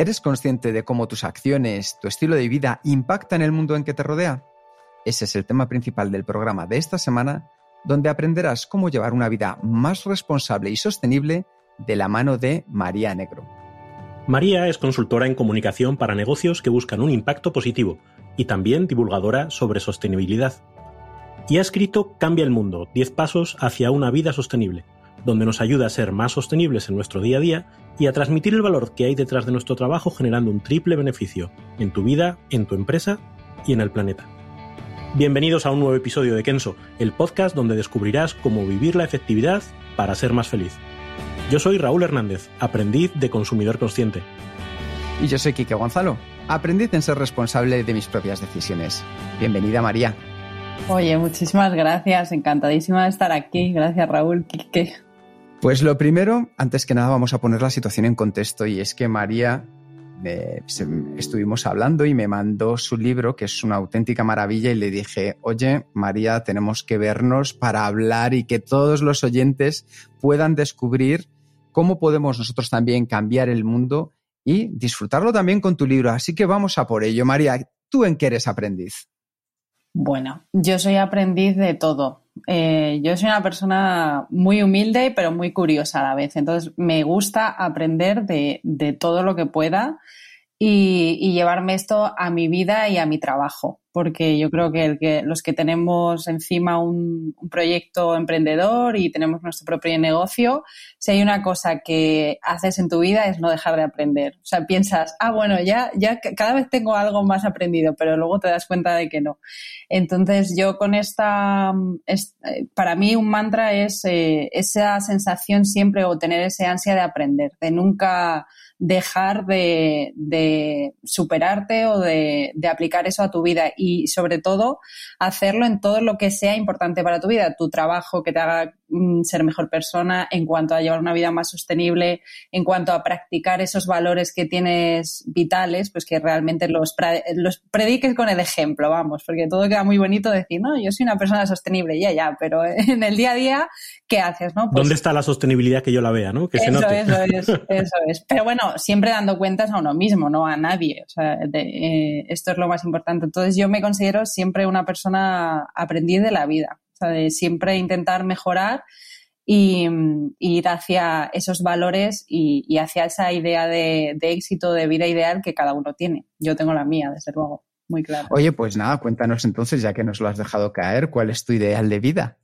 ¿Eres consciente de cómo tus acciones, tu estilo de vida impactan el mundo en que te rodea? Ese es el tema principal del programa de esta semana, donde aprenderás cómo llevar una vida más responsable y sostenible de la mano de María Negro. María es consultora en comunicación para negocios que buscan un impacto positivo y también divulgadora sobre sostenibilidad. Y ha escrito Cambia el Mundo, 10 pasos hacia una vida sostenible, donde nos ayuda a ser más sostenibles en nuestro día a día y a transmitir el valor que hay detrás de nuestro trabajo generando un triple beneficio en tu vida, en tu empresa y en el planeta. Bienvenidos a un nuevo episodio de Kenso, el podcast donde descubrirás cómo vivir la efectividad para ser más feliz. Yo soy Raúl Hernández, aprendiz de consumidor consciente. Y yo soy Quique Gonzalo, aprendiz en ser responsable de mis propias decisiones. Bienvenida María. Oye, muchísimas gracias, encantadísima de estar aquí. Gracias Raúl, Quique. Pues lo primero, antes que nada vamos a poner la situación en contexto y es que María estuvimos hablando y me mandó su libro, que es una auténtica maravilla, y le dije, oye, María, tenemos que vernos para hablar y que todos los oyentes puedan descubrir cómo podemos nosotros también cambiar el mundo y disfrutarlo también con tu libro. Así que vamos a por ello. María, ¿tú en qué eres aprendiz? Bueno, yo soy aprendiz de todo. Eh, yo soy una persona muy humilde, pero muy curiosa a la vez. Entonces, me gusta aprender de, de todo lo que pueda y, llevarme esto a mi vida y a mi trabajo, porque yo creo que, el que los que tenemos encima un, proyecto emprendedor y tenemos nuestro propio negocio, si hay una cosa que haces en tu vida es no dejar de aprender. O sea, piensas, ah, bueno, ya, ya cada vez tengo algo más aprendido, pero luego te das cuenta de que no. Entonces, yo con esta, eh, para mí un mantra es eh, esa sensación siempre o tener ese ansia de aprender, de nunca dejar de, superarte o de, aplicar eso a tu vida y sobre todo hacerlo en todo lo que sea importante para tu vida, tu trabajo que te haga ser mejor persona, en cuanto a llevar una vida más sostenible, en cuanto a practicar esos valores que tienes vitales, pues que realmente los, los prediques con el ejemplo, vamos, porque todo queda muy bonito decir, no, yo soy una persona sostenible, ya, ya, pero en el día a día, ¿qué haces? No? Pues ¿Dónde está la sostenibilidad que yo la vea, no? Que eso, eso es, eso es. Pero bueno, siempre dando cuentas a uno mismo, no a nadie. O sea, eh, esto es lo más importante. Entonces yo me considero siempre una persona aprendiz de la vida, sea, de siempre intentar mejorar y, ir hacia esos valores y, hacia esa idea de, de, éxito, de vida ideal que cada uno tiene. Yo tengo la mía, desde luego, muy claro. Oye, pues nada, cuéntanos entonces, ya que nos lo has dejado caer, ¿cuál es tu ideal de vida?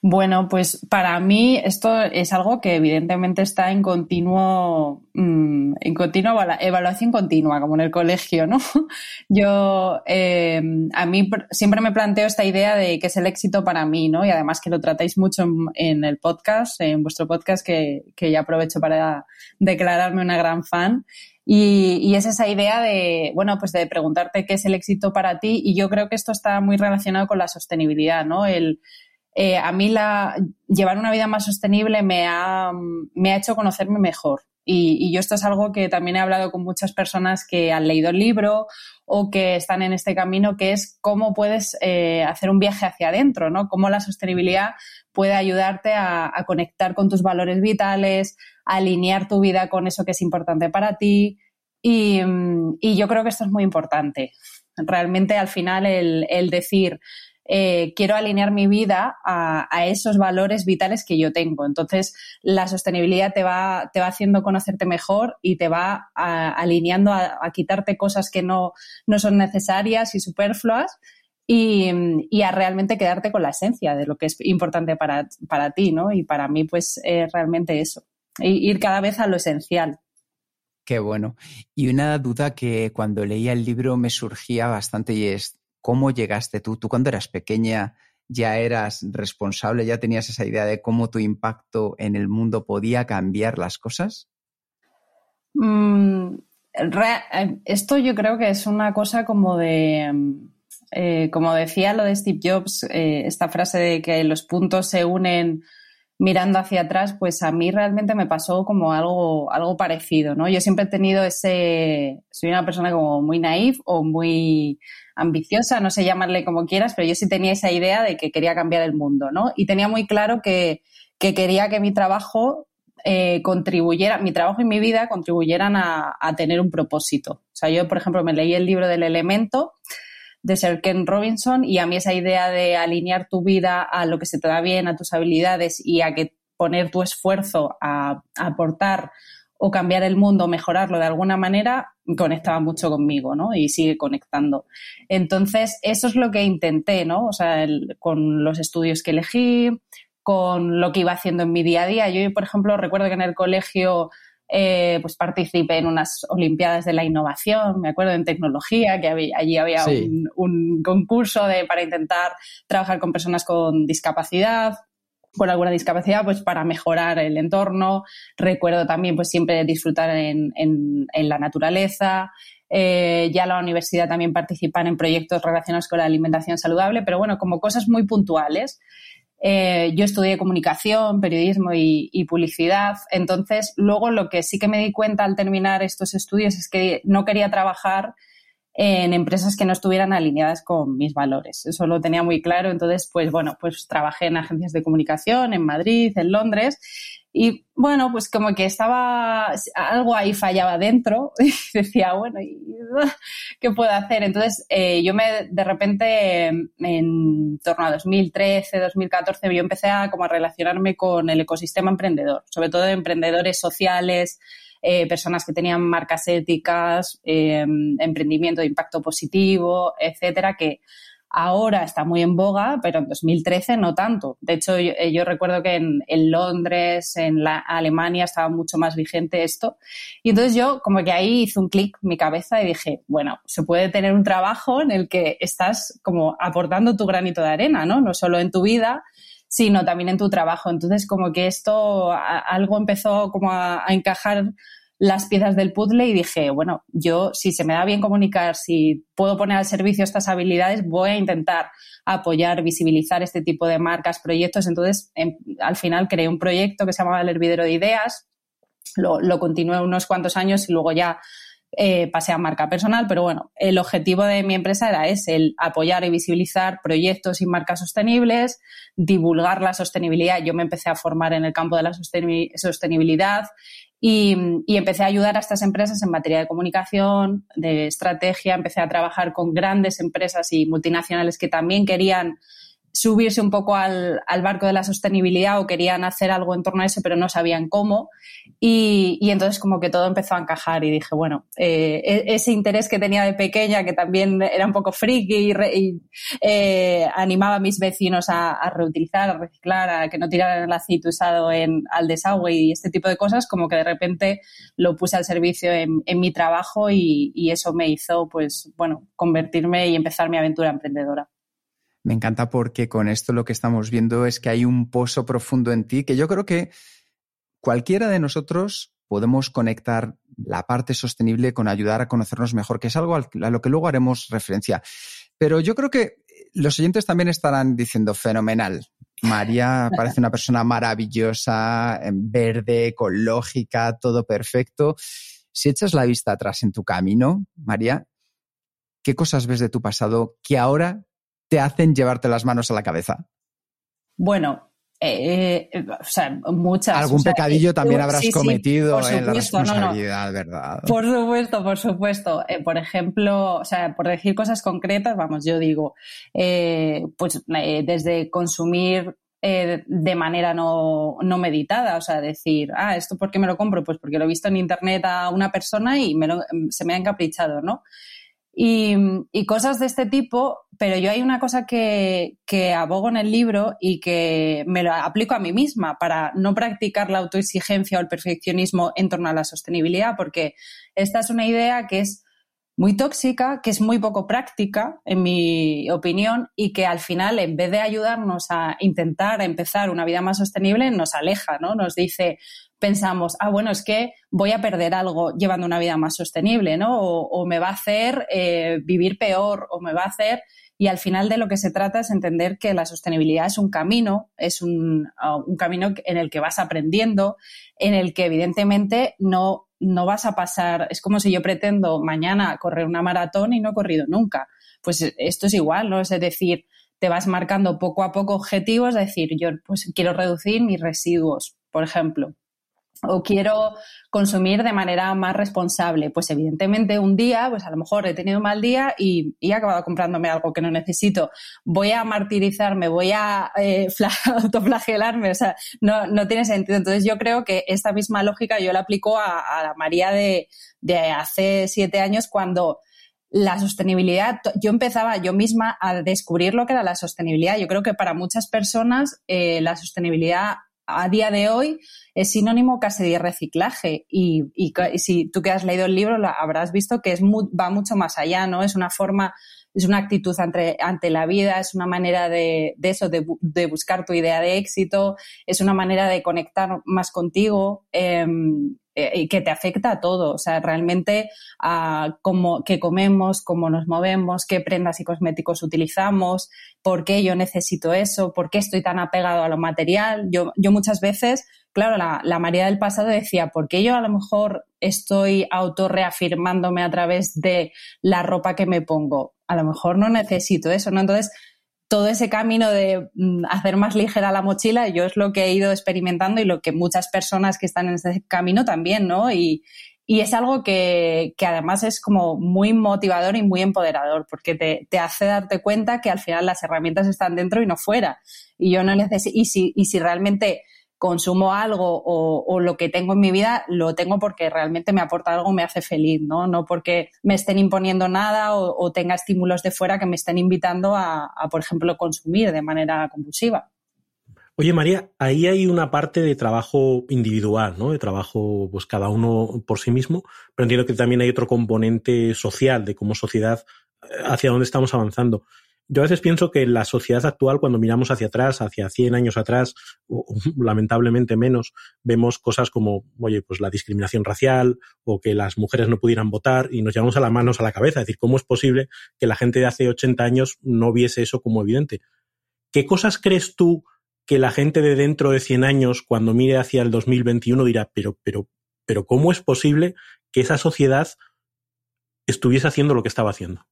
Bueno, pues para mí esto es algo que evidentemente está en continuo, mm, en continua evaluación continua, como en el colegio, ¿no? Yo, eh, a mí siempre me planteo esta idea de que es el éxito para mí, ¿no? Y además que lo tratáis mucho en, el podcast, en vuestro podcast, que, que, ya aprovecho para declararme una gran fan. Y, y, es esa idea de, bueno, pues de preguntarte qué es el éxito para ti. Y yo creo que esto está muy relacionado con la sostenibilidad, ¿no? El, eh, a mí la, llevar una vida más sostenible me ha, me ha hecho conocerme mejor. Y, yo esto es algo que también he hablado con muchas personas que han leído el libro o que están en este camino, que es cómo puedes eh, hacer un viaje hacia adentro, ¿no? Cómo la sostenibilidad puede ayudarte a, conectar con tus valores vitales, a alinear tu vida con eso que es importante para ti. Y, yo creo que esto es muy importante. Realmente al final el, el decir, eh, quiero alinear mi vida a, esos valores vitales que yo tengo. Entonces, la sostenibilidad te va, te va haciendo conocerte mejor y te va alineando a, quitarte cosas que no, no son necesarias y superfluas. Y, a realmente quedarte con la esencia de lo que es importante para, para ti, ¿no? Y para mí, pues, es realmente eso, ir cada vez a lo esencial. Qué bueno. Y una duda que cuando leía el libro me surgía bastante y es, ¿cómo llegaste tú? Tú cuando eras pequeña ya eras responsable, ya tenías esa idea de cómo tu impacto en el mundo podía cambiar las cosas? Mm, esto yo creo que es una cosa como de, eh, como decía lo de Steve Jobs, eh, esta frase de que los puntos se unen mirando hacia atrás, pues a mí realmente me pasó como algo, algo parecido, ¿no? Yo siempre he tenido ese, soy una persona como muy naif o muy ambiciosa, no sé llamarle como quieras, pero yo sí tenía esa idea de que quería cambiar el mundo, ¿no? Y tenía muy claro que, quería que mi trabajo eh, contribuyera, mi trabajo y mi vida contribuyeran a, a, tener un propósito. O sea, yo, por ejemplo, me leí el libro del elemento de Sir Ken Robinson y a mí esa idea de alinear tu vida a lo que se te da bien, a tus habilidades y a que poner tu esfuerzo a, aportar o cambiar el mundo, mejorarlo de alguna manera, conectaba mucho conmigo, ¿no? Y sigue conectando. Entonces, eso es lo que intenté, ¿no? O sea, con los estudios que elegí, con lo que iba haciendo en mi día a día. Yo, por ejemplo, recuerdo que en el colegio eh, pues participé en unas Olimpiadas de la Innovación, me acuerdo en tecnología, que allí había un, concurso de, para intentar trabajar con personas con discapacidad, con alguna discapacidad, pues para mejorar el entorno. Recuerdo también pues siempre disfrutar en, la naturaleza. Eh, ya la universidad también participar en proyectos relacionados con la alimentación saludable, pero bueno, como cosas muy puntuales. Eh, yo estudié comunicación, periodismo y, publicidad. Entonces, luego lo que sí que me di cuenta al terminar estos estudios es que no quería trabajar en empresas que no estuvieran alineadas con mis valores. Eso lo tenía muy claro. Entonces, pues bueno, pues trabajé en agencias de comunicación en Madrid, en Londres y bueno, pues como que estaba, algo ahí fallaba dentro y decía, bueno, ¿qué puedo hacer? Entonces eh, yo me, de repente, en torno a 2013, 2014, yo empecé a como a relacionarme con el ecosistema emprendedor, sobre todo emprendedores sociales, eh, personas que tenían marcas éticas, eh, emprendimiento de impacto positivo, etcétera, que Ahora está muy en boga, pero en 2013 no tanto. De hecho, yo, eh, recuerdo que en, Londres, en la, Alemania, estaba mucho más vigente esto. Y entonces yo como que ahí hice un clic en mi cabeza y dije, bueno, se puede tener un trabajo en el que estás como aportando tu granito de arena, ¿no? No solo en tu vida, sino también en tu trabajo. Entonces como que esto, algo empezó como a encajar las piezas del puzzle y dije, bueno, yo si se me da bien comunicar, si puedo poner al servicio estas habilidades, voy a intentar apoyar, visibilizar este tipo de marcas, proyectos. Entonces, em, al final creé un proyecto que se llamaba El Hervidero de Ideas, lo, lo continué unos cuantos años y luego ya eh, pasé a marca personal, pero bueno, el objetivo de mi empresa era ese, el apoyar y visibilizar proyectos y marcas sostenibles, divulgar la sostenibilidad. Yo me empecé a formar en el campo de la sostenibilidad y, empecé a ayudar a estas empresas en materia de comunicación, de estrategia, empecé a trabajar con grandes empresas y multinacionales que también querían subirse un poco al, barco de la sostenibilidad o querían hacer algo en torno a eso, pero no sabían cómo. Y, entonces como que todo empezó a encajar y dije, bueno, eh, e, ese interés que tenía de pequeña, que también era un poco friki y, eh, animaba a mis vecinos a, reutilizar, a reciclar, a que no tiraran el aceite usado en, al desagüe y este tipo de cosas, como que de repente lo puse al servicio en, mi trabajo y, y eso me hizo, pues, bueno, convertirme y empezar mi aventura emprendedora. Me encanta porque con esto lo que estamos viendo es que hay un pozo profundo en ti que yo creo que cualquiera de nosotros podemos conectar la parte sostenible con ayudar a conocernos mejor, que es algo a lo que luego haremos referencia. Pero yo creo que los oyentes también estarán diciendo fenomenal. María parece una persona maravillosa, verde, ecológica, todo perfecto. Si echas la vista atrás en tu camino, María, ¿qué cosas ves de tu pasado que ahora te hacen llevarte las manos a la cabeza? Bueno, eh, eh, o sea, muchas. Algún pecadillo también habrás cometido en la responsabilidad, ¿verdad? Por supuesto, por supuesto. Eh, por ejemplo, o sea, por decir cosas concretas, vamos, yo digo, pues desde consumir de manera no, no, meditada, o sea, decir, ah, ¿esto por qué me lo compro? Pues porque lo he visto en internet a una persona y me se me ha encaprichado, ¿no? Y, cosas de este tipo, pero yo hay una cosa que, abogo en el libro y que me lo aplico a mí misma para no practicar la autoexigencia o el perfeccionismo en torno a la sostenibilidad, porque esta es una idea que es muy tóxica, que es muy poco práctica, en mi opinión, y que al final, en vez de ayudarnos a intentar empezar una vida más sostenible, nos aleja, ¿no? Nos dice, pensamos, ah, bueno, es que voy a perder algo llevando una vida más sostenible, ¿no? O, me va a hacer eh, vivir peor, o me va a hacer... Y al final de lo que se trata es entender que la sostenibilidad es un camino, es un, uh, un camino en el que vas aprendiendo, en el que evidentemente no, no vas a pasar, es como si yo pretendo mañana correr una maratón y no he corrido nunca. Pues esto es igual, ¿no? Es decir, te vas marcando poco a poco objetivos, es decir, yo pues quiero reducir mis residuos, por ejemplo o quiero consumir de manera más responsable. Pues evidentemente un día, pues a lo mejor he tenido un mal día y, he acabado comprándome algo que no necesito. Voy a martirizarme, voy a eh, autoflagelarme, o sea, no, no, tiene sentido. Entonces yo creo que esta misma lógica yo la aplico a, María de, de hace siete años cuando la sostenibilidad, yo empezaba yo misma a descubrir lo que era la sostenibilidad. Yo creo que para muchas personas eh, la sostenibilidad a día de hoy es sinónimo casi de reciclaje y, si tú que has leído el libro habrás visto que es va mucho más allá, ¿no? Es una forma, es una actitud ante, ante la vida, es una manera de, eso, de, buscar tu idea de éxito, es una manera de conectar más contigo. Em, eh, y que te afecta a todo, o sea, realmente a cómo comemos, cómo nos movemos, qué prendas y cosméticos utilizamos, por qué yo necesito eso, por qué estoy tan apegado a lo material. Yo, yo muchas veces, claro, la, la María del pasado decía, ¿por qué yo a lo mejor estoy autorreafirmándome a través de la ropa que me pongo? A lo mejor no necesito eso, ¿no? Entonces, todo ese camino de mm, hacer más ligera la mochila, yo es lo que he ido experimentando y lo que muchas personas que están en ese camino también, ¿no? Y, es algo que, además es como muy motivador y muy empoderador, porque te, hace darte cuenta que al final las herramientas están dentro y no fuera. Y yo no necesito, y si, y si realmente consumo algo o, lo que tengo en mi vida, lo tengo porque realmente me aporta algo, me hace feliz, ¿no? No porque me estén imponiendo nada o, tenga estímulos de fuera que me estén invitando a, por ejemplo, consumir de manera compulsiva. Oye, María, ahí hay una parte de trabajo individual, ¿no? De trabajo, pues cada uno por sí mismo, pero entiendo que también hay otro componente social de cómo sociedad eh, hacia dónde estamos avanzando. Yo a veces pienso que la sociedad actual, cuando miramos hacia atrás, hacia 100 años atrás, o, lamentablemente menos, vemos cosas como, oye, pues la discriminación racial o que las mujeres no pudieran votar y nos llevamos a las manos a la cabeza. Es decir, ¿cómo es posible que la gente de hace 80 años no viese eso como evidente? ¿Qué cosas crees tú que la gente de dentro de 100 años, cuando mire hacia el 2021, dirá, pero, pero, pero ¿cómo es posible que esa sociedad estuviese haciendo lo que estaba haciendo?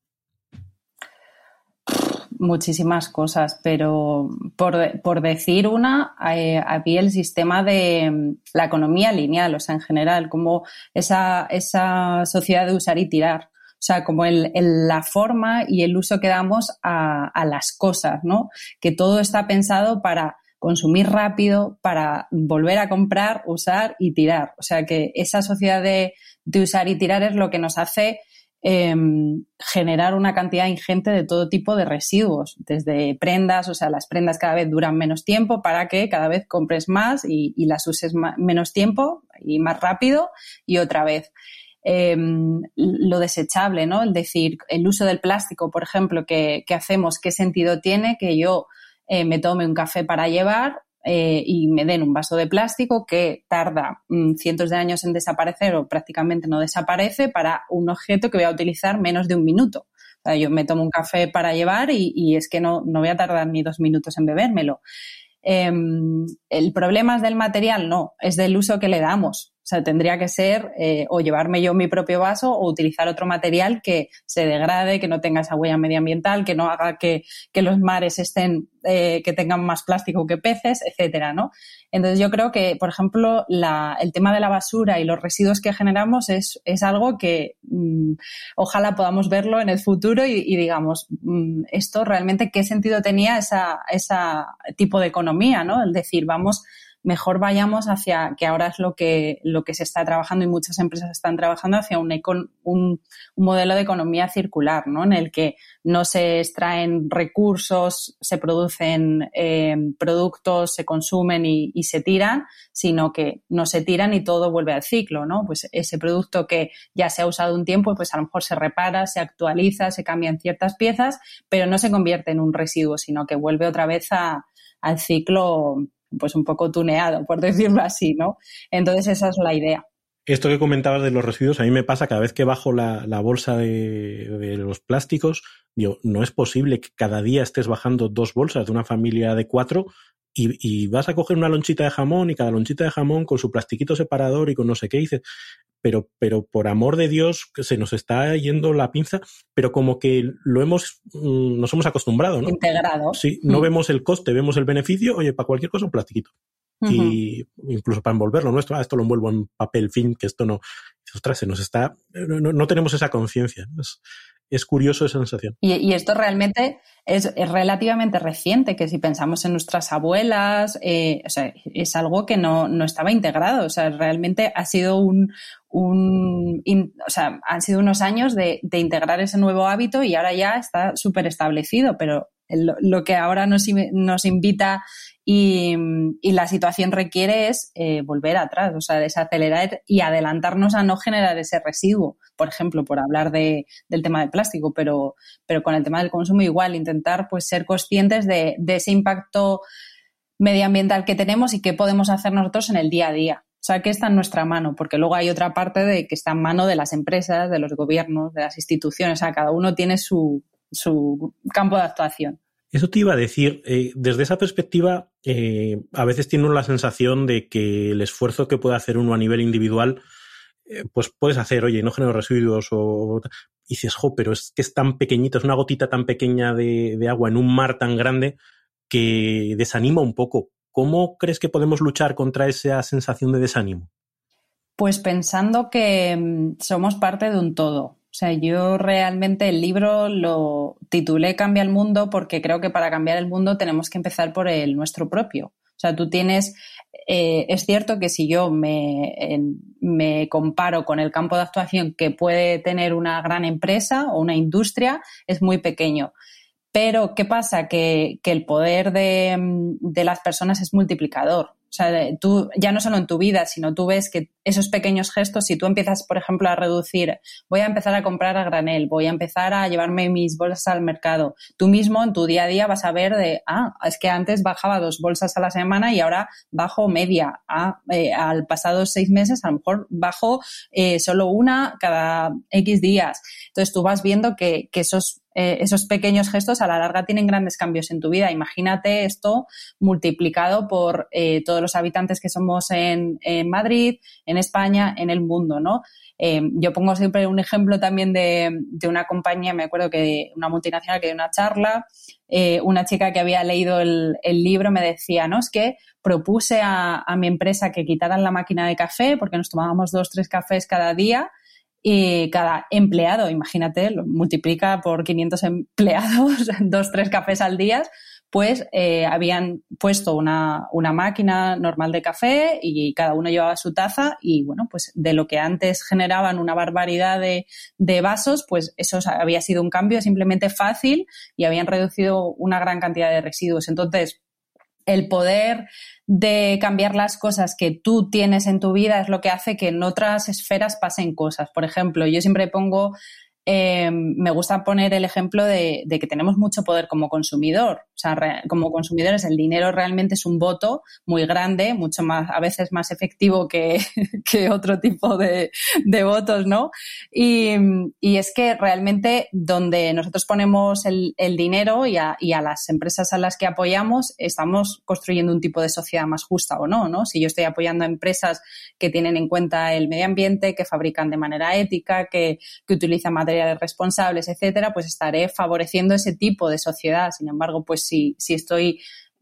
Muchísimas cosas, pero por, decir una, eh, había el sistema de la economía lineal, o sea, en general, como esa, esa sociedad de usar y tirar. O sea, como el, la forma y el uso que damos a, a, las cosas, ¿no? Que todo está pensado para consumir rápido, para volver a comprar, usar y tirar. O sea, que esa sociedad de, de usar y tirar es lo que nos hace Em, generar una cantidad ingente de todo tipo de residuos, desde prendas, o sea, las prendas cada vez duran menos tiempo para que cada vez compres más y, las uses menos tiempo y más rápido y otra vez. Em, lo desechable, ¿no? Es decir, el uso del plástico, por ejemplo, que, hacemos, ¿qué sentido tiene que yo eh, me tome un café para llevar eh, y me den un vaso de plástico que tarda mm, cientos de años en desaparecer o prácticamente no desaparece para un objeto que voy a utilizar menos de un minuto. yo me tomo un café para llevar y, es que no, no, voy a tardar ni dos minutos en bebérmelo. Em, el problema es del material, no, es del uso que le damos. O sea, tendría que ser eh, o llevarme yo mi propio vaso o utilizar otro material que se degrade, que no tenga esa huella medioambiental, que no haga que, los mares estén, eh, que tengan más plástico que peces, etcétera, ¿no? Entonces yo creo que, por ejemplo, el tema de la basura y los residuos que generamos es, algo que mm, ojalá podamos verlo en el futuro y, digamos, mm, esto realmente qué sentido tenía esa, esa tipo de economía, ¿no? Es decir, vamos mejor vayamos hacia, que ahora es lo que, lo que se está trabajando y muchas empresas están trabajando hacia un, un, modelo de economía circular, ¿no? En el que no se extraen recursos, se producen eh, productos, se consumen y, y, se tiran, sino que no se tiran y todo vuelve al ciclo, ¿no? Pues ese producto que ya se ha usado un tiempo, pues a lo mejor se repara, se actualiza, se cambian ciertas piezas, pero no se convierte en un residuo, sino que vuelve otra vez a, al ciclo pues un poco tuneado, por decirlo así, ¿no? Entonces esa es la idea. Esto que comentabas de los residuos, a mí me pasa cada vez que bajo la, bolsa de, los plásticos, digo, no es posible que cada día estés bajando dos bolsas de una familia de cuatro y, y, vas a coger una lonchita de jamón y cada lonchita de jamón con su plastiquito separador y con no sé qué, dices, pero, pero por amor de Dios, que se nos está yendo la pinza, pero como que lo hemos, mm, nos hemos acostumbrado, ¿no? Integrado. Sí, no mm. vemos el coste, vemos el beneficio, oye, para cualquier cosa un plastiquito. Y incluso para envolverlo nuestro, ah, esto lo envuelvo en papel fin, que esto no, ostras, se nos está, no, no tenemos esa conciencia. Es, es curioso esa sensación. Y, esto realmente es, relativamente reciente, que si pensamos en nuestras abuelas, eh, es algo que no, no, estaba integrado. O sea, realmente ha sido un, un o sea, han sido unos años de, de, integrar ese nuevo hábito y ahora ya está súper establecido, pero lo, que ahora nos, nos invita y, la situación requiere es eh, volver atrás, o sea, desacelerar y adelantarnos a no generar ese residuo, por ejemplo, por hablar de, del tema del plástico, pero, pero con el tema del consumo igual, intentar pues ser conscientes de, de ese impacto medioambiental que tenemos y qué podemos hacer nosotros en el día a día. O sea, que está en nuestra mano, porque luego hay otra parte de que está en mano de las empresas, de los gobiernos, de las instituciones. O sea, cada uno tiene su, su campo de actuación. Eso te iba a decir, eh, desde esa perspectiva, eh, a veces tiene uno la sensación de que el esfuerzo que puede hacer uno a nivel individual, eh, pues puedes hacer, oye, no genero residuos o... Y dices, jo, pero es que es tan pequeñito, es una gotita tan pequeña de, agua en un mar tan grande que desanima un poco. ¿Cómo crees que podemos luchar contra esa sensación de desánimo? Pues pensando que mm, somos parte de un todo. O sea, yo realmente el libro lo titulé Cambia el mundo porque creo que para cambiar el mundo tenemos que empezar por el nuestro propio. O sea, tú tienes, eh, es cierto que si yo me, comparo con el campo de actuación que puede tener una gran empresa o una industria, es muy pequeño. Pero, ¿qué pasa? Que, que el poder de, de, las personas es multiplicador. Sea, tú ya no solo en tu vida, sino tú ves que esos pequeños gestos, si tú empiezas, por ejemplo, a reducir, voy a empezar a comprar a granel, voy a empezar a llevarme mis bolsas al mercado, tú mismo en tu día a día vas a ver de, ah, es que antes bajaba dos bolsas a la semana y ahora bajo media. Ah, eh, al pasado seis meses a lo mejor bajo eh, solo una cada X días. Entonces tú vas viendo que, que esos eh, esos pequeños gestos a la larga tienen grandes cambios en tu vida. Imagínate esto multiplicado por eh, todos los habitantes que somos en, Madrid, en España, en el mundo, ¿no? Eh, yo pongo siempre un ejemplo también de, una compañía, me acuerdo que una multinacional que dio una charla, una chica que había leído el, libro me decía, no, es que propuse a, a mi empresa que quitaran la máquina de café porque nos tomábamos dos, tres cafés cada día y cada empleado, imagínate, lo multiplica por 500 empleados, dos, tres cafés al día, pues eh, habían puesto una, una, máquina normal de café y cada uno llevaba su taza y bueno, pues de lo que antes generaban una barbaridad de, de vasos, pues eso había sido un cambio simplemente fácil y habían reducido una gran cantidad de residuos. Entonces, el poder de cambiar las cosas que tú tienes en tu vida es lo que hace que en otras esferas pasen cosas. Por ejemplo, yo siempre pongo eh, me gusta poner el ejemplo de, que tenemos mucho poder como consumidor. O sea, como consumidores el dinero realmente es un voto muy grande, mucho más, a veces más efectivo que, otro tipo de, votos, ¿no? Y, es que realmente donde nosotros ponemos el, dinero y a, y a, las empresas a las que apoyamos, estamos construyendo un tipo de sociedad más justa o no, ¿no? Si yo estoy apoyando a empresas que tienen en cuenta el medio ambiente, que fabrican de manera ética, que, que utilizan materiales responsables, etcétera, pues estaré favoreciendo ese tipo de sociedad. Sin embargo, pues si, si estoy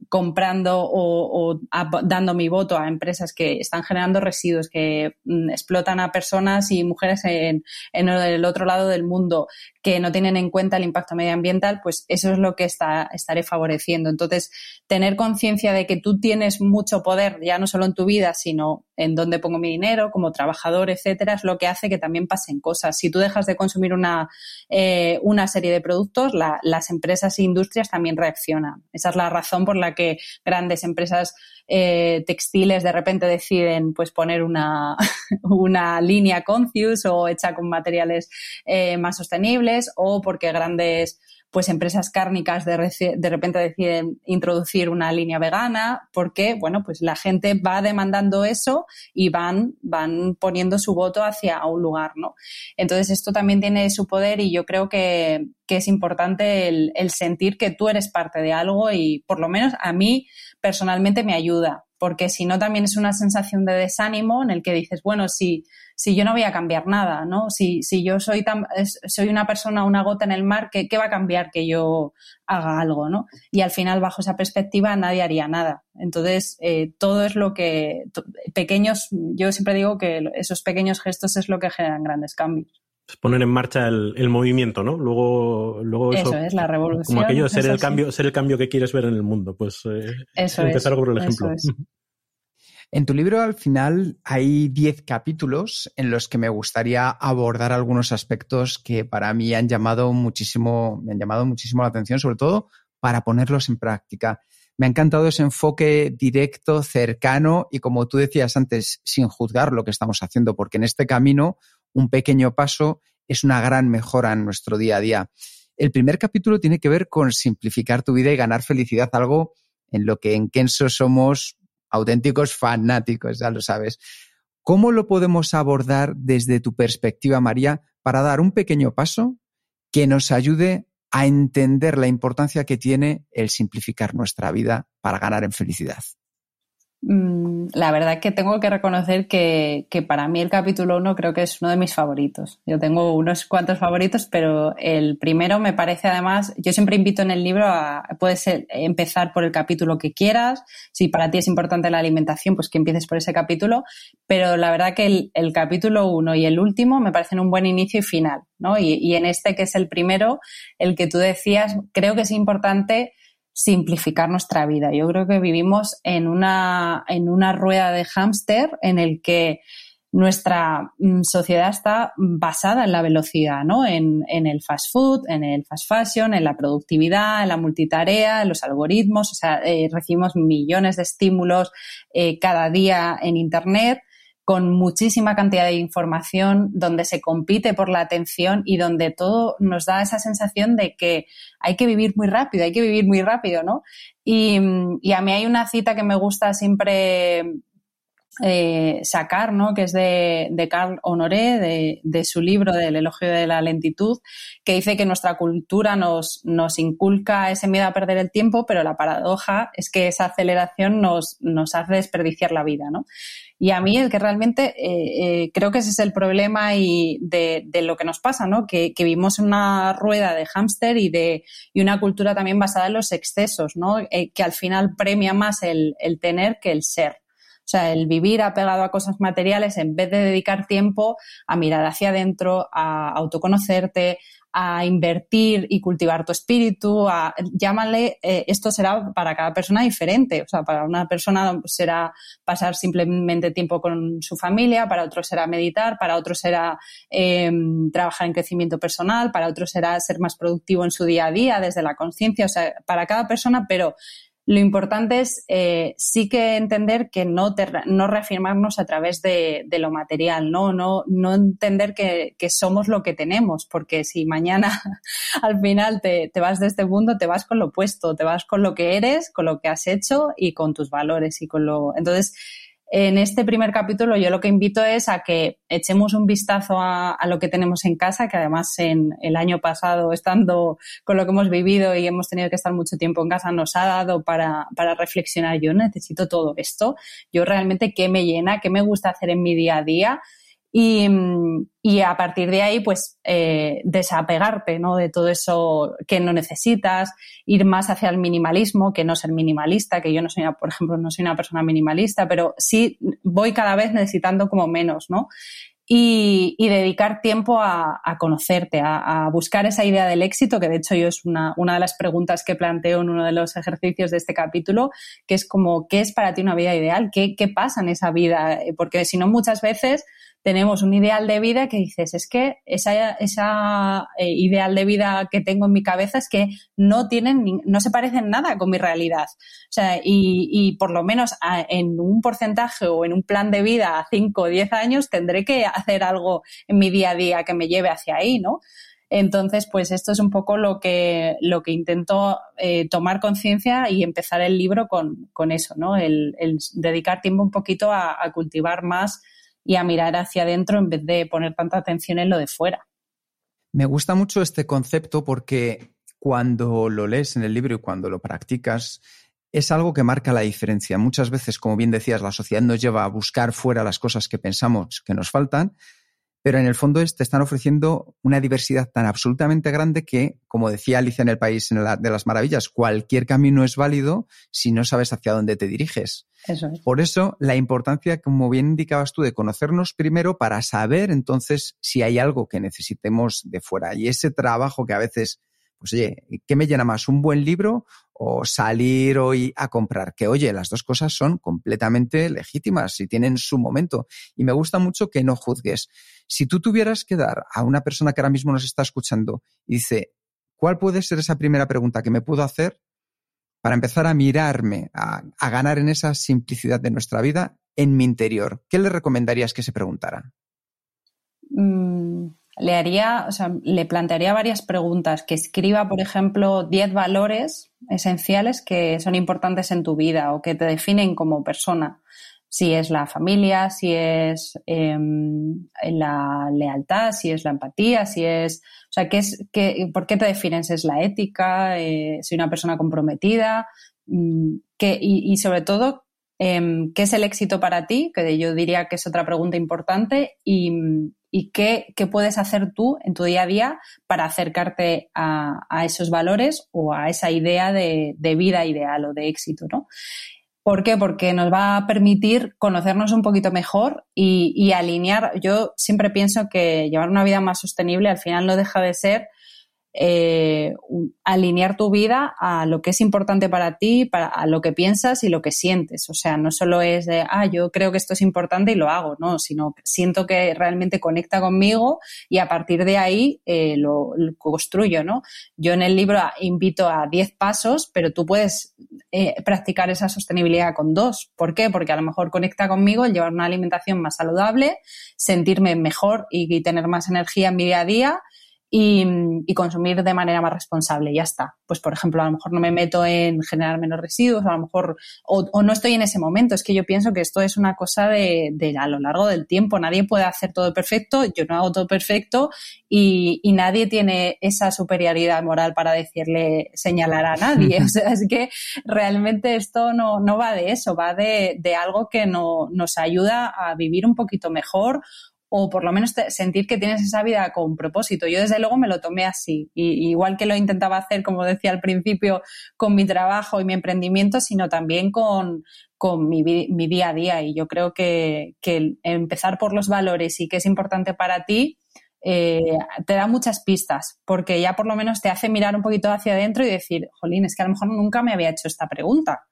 comprando o, dando mi voto a empresas que están generando residuos, que mm, explotan a personas y mujeres en, el otro lado del mundo, que no tienen en cuenta el impacto medioambiental, pues eso es lo que está, estaré favoreciendo. Entonces, tener conciencia de que tú tienes mucho poder, ya no solo en tu vida, sino en dónde pongo mi dinero, como trabajador, etcétera, es lo que hace que también pasen cosas. Si tú dejas de consumir una, eh, una serie de productos, las empresas e industrias también reaccionan. Esa es la razón por la que grandes empresas eh, textiles de repente deciden pues poner una, una línea Concius o hecha con materiales eh, más sostenibles o porque grandes pues empresas cárnicas de, de, repente deciden introducir una línea vegana porque, bueno, pues la gente va demandando eso y van, van poniendo su voto hacia un lugar, ¿no? Entonces esto también tiene su poder y yo creo que, que es importante el, el sentir que tú eres parte de algo y por lo menos a mí personalmente me ayuda porque si no también es una sensación de desánimo en el que dices, bueno, si, si yo no voy a cambiar nada, ¿no? Si, si yo soy, tan, soy una persona, una gota en el mar, ¿qué, ¿qué, va a cambiar que yo haga algo, ¿no? Y al final, bajo esa perspectiva, nadie haría nada. Entonces, eh, todo es lo que, pequeños, yo siempre digo que esos pequeños gestos es lo que generan grandes cambios poner en marcha el, movimiento, ¿no? Luego, luego eso, es la revolución. Como aquello, ser el cambio, ser el cambio que quieres ver en el mundo. Pues eh, empezar por el ejemplo. En tu libro, al final, hay 10 capítulos en los que me gustaría abordar algunos aspectos que para mí han llamado muchísimo, me han llamado muchísimo la atención, sobre todo para ponerlos en práctica. Me ha encantado ese enfoque directo, cercano y, como tú decías antes, sin juzgar lo que estamos haciendo, porque en este camino un pequeño paso es una gran mejora en nuestro día a día. El primer capítulo tiene que ver con simplificar tu vida y ganar felicidad, algo en lo que en Kenso somos auténticos fanáticos, ya lo sabes. ¿Cómo lo podemos abordar desde tu perspectiva, María, para dar un pequeño paso que nos ayude a entender la importancia que tiene el simplificar nuestra vida para ganar en felicidad? Mm, la verdad que tengo que reconocer que, para mí el capítulo 1 creo que es uno de mis favoritos. Yo tengo unos cuantos favoritos, pero el primero me parece además, yo siempre invito en el libro a, puedes empezar por el capítulo que quieras, si para ti es importante la alimentación, pues que empieces por ese capítulo, pero la verdad que el, el capítulo 1 y el último me parecen un buen inicio y final, ¿no? Y, y en este que es el primero, el que tú decías, creo que es importante simplificar nuestra vida. Yo creo que vivimos en una, en una rueda de hámster en el que nuestra mm, sociedad está basada en la velocidad, ¿no? En, en, el fast food, en el fast fashion, en la productividad, en la multitarea, en los algoritmos. O sea, eh, recibimos millones de estímulos eh, cada día en Internet con muchísima cantidad de información, donde se compite por la atención y donde todo nos da esa sensación de que hay que vivir muy rápido, hay que vivir muy rápido, ¿no? Y, a mí hay una cita que me gusta siempre eh, sacar, ¿no? que es de, de Carl Honoré, de, de, su libro del elogio de la lentitud, que dice que nuestra cultura nos, nos inculca ese miedo a perder el tiempo, pero la paradoja es que esa aceleración nos, nos hace desperdiciar la vida. ¿no? Y a mí es que realmente eh, eh, creo que ese es el problema y de, de lo que nos pasa, ¿no? que, que vivimos una rueda de hámster y, de, y una cultura también basada en los excesos, ¿no? Eh, que al final premia más el, el tener que el ser. O sea, el vivir apegado a cosas materiales en vez de dedicar tiempo a mirar hacia adentro, a autoconocerte, a invertir y cultivar tu espíritu, a, llámale, eh, esto será para cada persona diferente. O sea, para una persona será pasar simplemente tiempo con su familia, para otro será meditar, para otro será eh, trabajar en crecimiento personal, para otro será ser más productivo en su día a día desde la conciencia, o sea, para cada persona, pero lo importante es eh, sí que entender que no, no reafirmarnos a través de, lo material, ¿no? No, no entender que, somos lo que tenemos, porque si mañana al final te, te, vas de este mundo, te vas con lo opuesto, te vas con lo que eres, con lo que has hecho y con tus valores y con lo. Entonces, en este primer capítulo yo lo que invito es a que echemos un vistazo a, lo que tenemos en casa, que además en el año pasado, estando con lo que hemos vivido y hemos tenido que estar mucho tiempo en casa, nos ha dado para, para reflexionar, yo necesito todo esto, yo realmente qué me llena, qué me gusta hacer en mi día a día Y, a partir de ahí, pues, eh, desapegarte, ¿no? De todo eso que no necesitas, ir más hacia el minimalismo, que no ser minimalista, que yo no soy, por ejemplo, no soy una persona minimalista, pero sí voy cada vez necesitando como menos, ¿no? Y, dedicar tiempo a, conocerte, a, buscar esa idea del éxito, que de hecho yo es una, una, de las preguntas que planteo en uno de los ejercicios de este capítulo, que es como, ¿qué es para ti una vida ideal? ¿Qué, qué pasa en esa vida? Porque si no, muchas veces tenemos un ideal de vida que dices, es que esa, esa eh, ideal de vida que tengo en mi cabeza es que no tienen, no se parecen nada con mi realidad. O sea, y, y por lo menos en un porcentaje o en un plan de vida a 5 o 10 años tendré que hacer algo en mi día a día que me lleve hacia ahí, ¿no? Entonces, pues esto es un poco lo que, lo que intento eh, tomar conciencia y empezar el libro con, con eso, ¿no? El, el, dedicar tiempo un poquito a, a cultivar más y a mirar hacia adentro en vez de poner tanta atención en lo de fuera. Me gusta mucho este concepto porque cuando lo lees en el libro y cuando lo practicas, es algo que marca la diferencia. Muchas veces, como bien decías, la sociedad nos lleva a buscar fuera las cosas que pensamos que nos faltan, pero en el fondo te están ofreciendo una diversidad tan absolutamente grande que, como decía Alicia en el País de las Maravillas, cualquier camino es válido si no sabes hacia dónde te diriges. Por eso, la importancia, como bien indicabas tú, de conocernos primero para saber entonces si hay algo que necesitemos de fuera. Y ese trabajo que a veces pues oye, ¿qué me llena más? ¿Un buen libro o salir hoy a comprar? Que oye, las dos cosas son completamente legítimas y tienen su momento. Y me gusta mucho que no juzgues. Si tú tuvieras que dar a una persona que ahora mismo nos está escuchando y dice, ¿cuál puede ser esa primera pregunta que me puedo hacer para empezar a mirarme, a, ganar en esa simplicidad de nuestra vida en mi interior? ¿Qué le recomendarías que se preguntara? Mm, le haría, o sea, le plantearía varias preguntas, que escriba, por ejemplo, 10 valores esenciales que son importantes en tu vida o que te definen como persona. Si es la familia, si es em, la lealtad, si es la empatía, si es, o sea, ¿qué es, qué, ¿por qué te defines? ¿Es la ética? Eh, ¿Soy una persona comprometida? Mm, y, sobre todo, em, ¿qué es el éxito para ti? Que yo diría que es otra pregunta importante y, y qué, puedes hacer tú en tu día a día para acercarte a, esos valores o a esa idea de, vida ideal o de éxito, ¿no? ¿Por qué? Porque nos va a permitir conocernos un poquito mejor y, alinear. Yo siempre pienso que llevar una vida más sostenible al final no deja de ser eh, alinear tu vida a lo que es importante para ti, a lo que piensas y lo que sientes. O sea, no solo es de, ah, yo creo que esto es importante y lo hago, no, sino que siento que realmente conecta conmigo y a partir de ahí eh, lo, construyo, ¿no? Yo en el libro invito a 10 pasos, pero tú puedes eh, practicar esa sostenibilidad con dos. ¿Por qué? Porque a lo mejor conecta conmigo el llevar una alimentación más saludable, sentirme mejor y tener más energía en mi día a día y, consumir de manera más responsable. Ya está. Pues, por ejemplo, a lo mejor no me meto en generar menos residuos, a lo mejor, o, no estoy en ese momento. Es que yo pienso que esto es una cosa de, a lo largo del tiempo. Nadie puede hacer todo perfecto, yo no hago todo perfecto y, nadie tiene esa superioridad moral para decirle, señalar a nadie. o sea, es que realmente esto no, no va de eso, va de, de algo que no, nos ayuda a vivir un poquito mejor o por lo menos sentir que tienes esa vida con propósito. Yo desde luego me lo tomé así, y, igual que lo intentaba hacer, como decía al principio, con mi trabajo y mi emprendimiento, sino también con, con mi, día a día. Y yo creo que, empezar por los valores y qué es importante para ti, eh, te da muchas pistas, porque ya por lo menos te hace mirar un poquito hacia adentro y decir, jolín, es que a lo mejor nunca me había hecho esta pregunta.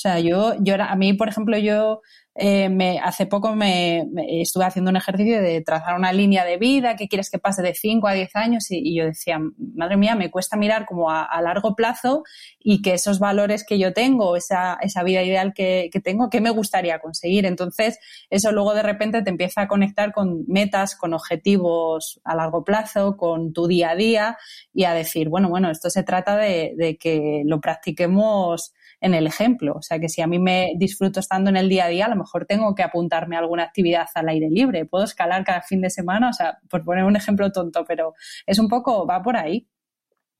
O sea, yo, yo a mí, por ejemplo, yo eh, me, hace poco me, estuve haciendo un ejercicio de trazar una línea de vida, qué quieres que pase de 5 a 10 años y, yo decía, madre mía, me cuesta mirar como a, largo plazo y que esos valores que yo tengo, esa, esa vida ideal que, que tengo, ¿qué me gustaría conseguir? Entonces, eso luego de repente te empieza a conectar con metas, con objetivos a largo plazo, con tu día a día y a decir, bueno, bueno, esto se trata de que lo practiquemos en el ejemplo. O sea, que si a mí me disfruto estando en el día a día, a lo mejor tengo que apuntarme a alguna actividad al aire libre. Puedo escalar cada fin de semana, o sea, por poner un ejemplo tonto, pero es un poco, va por ahí.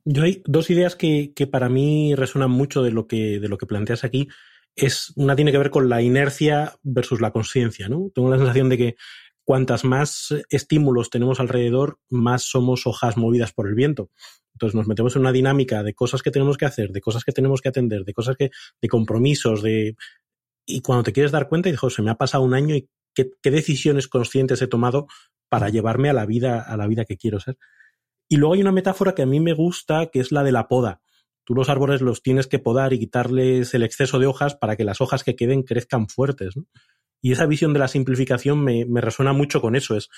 Yo hay dos ideas que, que para mí resuenan mucho de lo que, de lo que planteas aquí. Es, una tiene que ver con la inercia versus la conciencia, ¿no? Tengo la sensación de que cuantas más estímulos tenemos alrededor, más somos hojas movidas por el viento. Entonces nos metemos en una dinámica de cosas que tenemos que hacer, de cosas que tenemos que atender, de cosas que, de compromisos, de y cuando te quieres dar cuenta y dices, se me ha pasado un año y qué, qué, decisiones conscientes he tomado para llevarme a la vida, a la vida que quiero ser. Y luego hay una metáfora que a mí me gusta, que es la de la poda. Tú los árboles los tienes que podar y quitarles el exceso de hojas para que las hojas que queden crezcan fuertes. ¿no? Y esa visión de la simplificación me, me, resuena mucho con eso. Es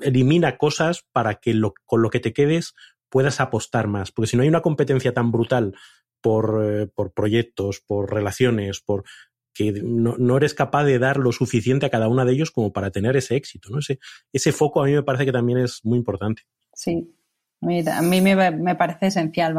elimina cosas para que lo, con lo que te quedes puedas apostar más. Porque si no hay una competencia tan brutal por, eh, por proyectos, por relaciones, por que no, no, eres capaz de dar lo suficiente a cada uno de ellos como para tener ese éxito. ¿no? Ese, ese foco a mí me parece que también es muy importante. Sí, a mí me, me parece esencial.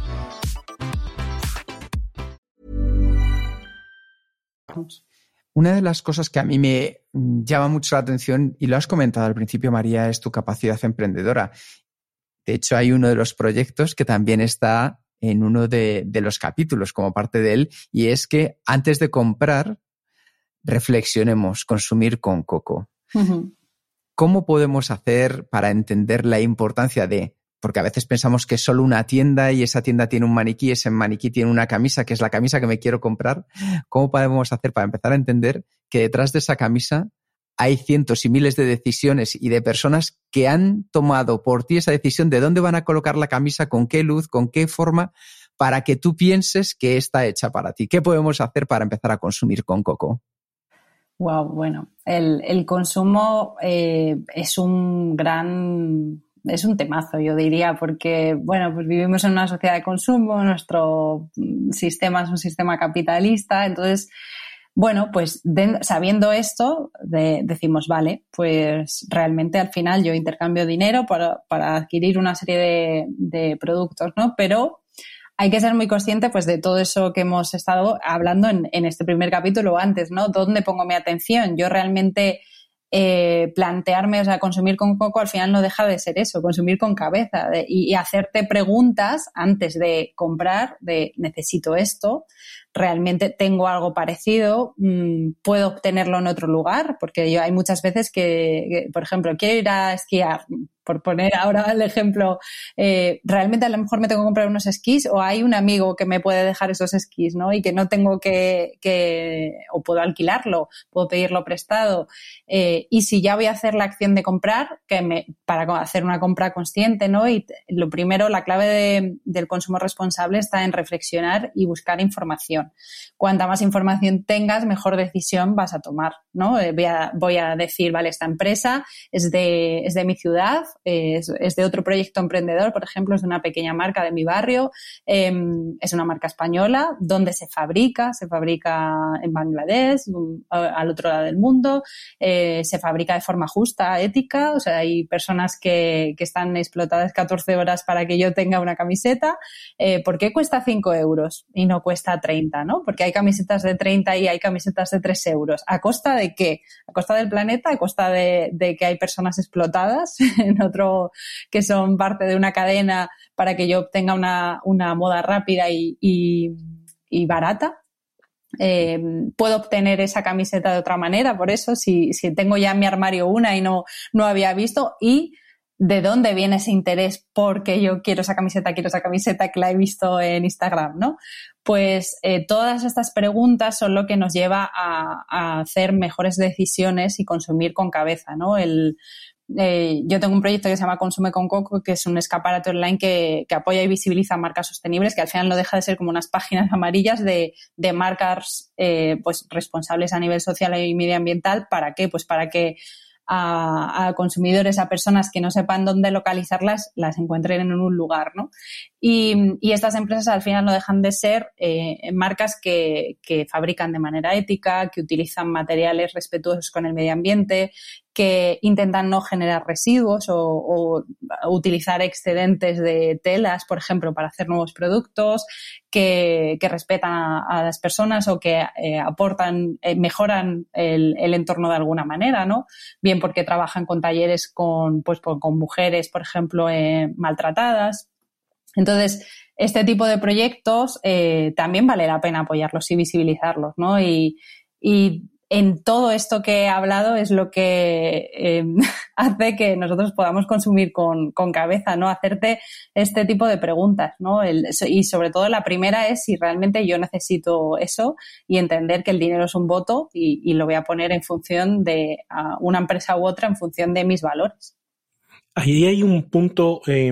Una de las cosas que a mí me llama mucho la atención, y lo has comentado al principio, María, es tu capacidad emprendedora. De hecho, hay uno de los proyectos que también está en uno de, de los capítulos como parte de él, y es que antes de comprar, reflexionemos, consumir con coco. Uh -huh. ¿Cómo podemos hacer para entender la importancia de porque a veces pensamos que es solo una tienda y esa tienda tiene un maniquí, ese maniquí tiene una camisa, que es la camisa que me quiero comprar. ¿Cómo podemos hacer para empezar a entender que detrás de esa camisa hay cientos y miles de decisiones y de personas que han tomado por ti esa decisión de dónde van a colocar la camisa, con qué luz, con qué forma, para que tú pienses que está hecha para ti? ¿Qué podemos hacer para empezar a consumir con coco? Wow, bueno, el, consumo eh, es un gran es un temazo, yo diría, porque, bueno, pues vivimos en una sociedad de consumo, nuestro sistema es un sistema capitalista, entonces, bueno, pues sabiendo esto, de, decimos, vale, pues realmente al final yo intercambio dinero para, para adquirir una serie de, de, productos, ¿no? Pero hay que ser muy consciente pues de todo eso que hemos estado hablando en, en este primer capítulo antes, ¿no? ¿Dónde pongo mi atención? Yo realmente eh, plantearme, o sea, consumir con coco al final no deja de ser eso, consumir con cabeza de, y, y, hacerte preguntas antes de comprar de necesito esto, realmente tengo algo parecido, mmm, puedo obtenerlo en otro lugar, porque yo hay muchas veces que, por ejemplo, quiero ir a esquiar, por poner ahora el ejemplo, eh, realmente a lo mejor me tengo que comprar unos esquís o hay un amigo que me puede dejar esos esquís, ¿no? Y que no tengo que, que o puedo alquilarlo, puedo pedirlo prestado. Eh, y si ya voy a hacer la acción de comprar, que me, para hacer una compra consciente, ¿no? Y lo primero, la clave de, del consumo responsable está en reflexionar y buscar información. Cuanta más información tengas, mejor decisión vas a tomar, ¿no? Eh, voy, a, decir, vale, esta empresa es de, es de mi ciudad, es, de otro proyecto emprendedor, por ejemplo, es de una pequeña marca de mi barrio, eh, es una marca española, donde se fabrica, se fabrica en Bangladesh, al otro lado del mundo, eh, se fabrica de forma justa, ética, o sea, hay personas que, que están explotadas 14 horas para que yo tenga una camiseta, eh, ¿por qué cuesta 5 euros y no cuesta 30, no? Porque hay camisetas de 30 y hay camisetas de 3 euros. ¿A costa de qué? ¿A costa del planeta? ¿A costa de, que hay personas explotadas en otro que son parte de una cadena para que yo obtenga una, una moda rápida y barata. Eh, puedo obtener esa camiseta de otra manera, por eso, si, si tengo ya en mi armario una y no, no había visto, y de dónde viene ese interés porque yo quiero esa camiseta, quiero esa camiseta que la he visto en Instagram, ¿no? Pues eh, todas estas preguntas son lo que nos lleva a, hacer mejores decisiones y consumir con cabeza, ¿no? El, eh, yo tengo un proyecto que se llama Consume con Coco, que es un escaparate online que, que, apoya y visibiliza marcas sostenibles, que al final no deja de ser como unas páginas amarillas de, de marcas eh, pues responsables a nivel social y medioambiental. ¿Para qué? Pues para que a, a, consumidores, a personas que no sepan dónde localizarlas, las encuentren en un lugar, ¿no? Y, estas empresas al final no dejan de ser eh, marcas que, que, fabrican de manera ética, que utilizan materiales respetuosos con el medio ambiente, que intentan no generar residuos o, utilizar excedentes de telas, por ejemplo, para hacer nuevos productos, que, que respetan a, las personas o que eh, aportan, eh, mejoran el, el, entorno de alguna manera, ¿no? Bien porque trabajan con talleres con, pues, con mujeres, por ejemplo, maltratadas. Entonces, este tipo de proyectos eh, también vale la pena apoyarlos y visibilizarlos, ¿no? Y, en todo esto que he hablado es lo que eh, hace que nosotros podamos consumir con, cabeza, ¿no? Hacerte este tipo de preguntas, ¿no? Y sobre todo la primera es si realmente yo necesito eso y entender que el dinero es un voto y, lo voy a poner en función de una empresa u otra, en función de mis valores. Ahí hay un punto, eh,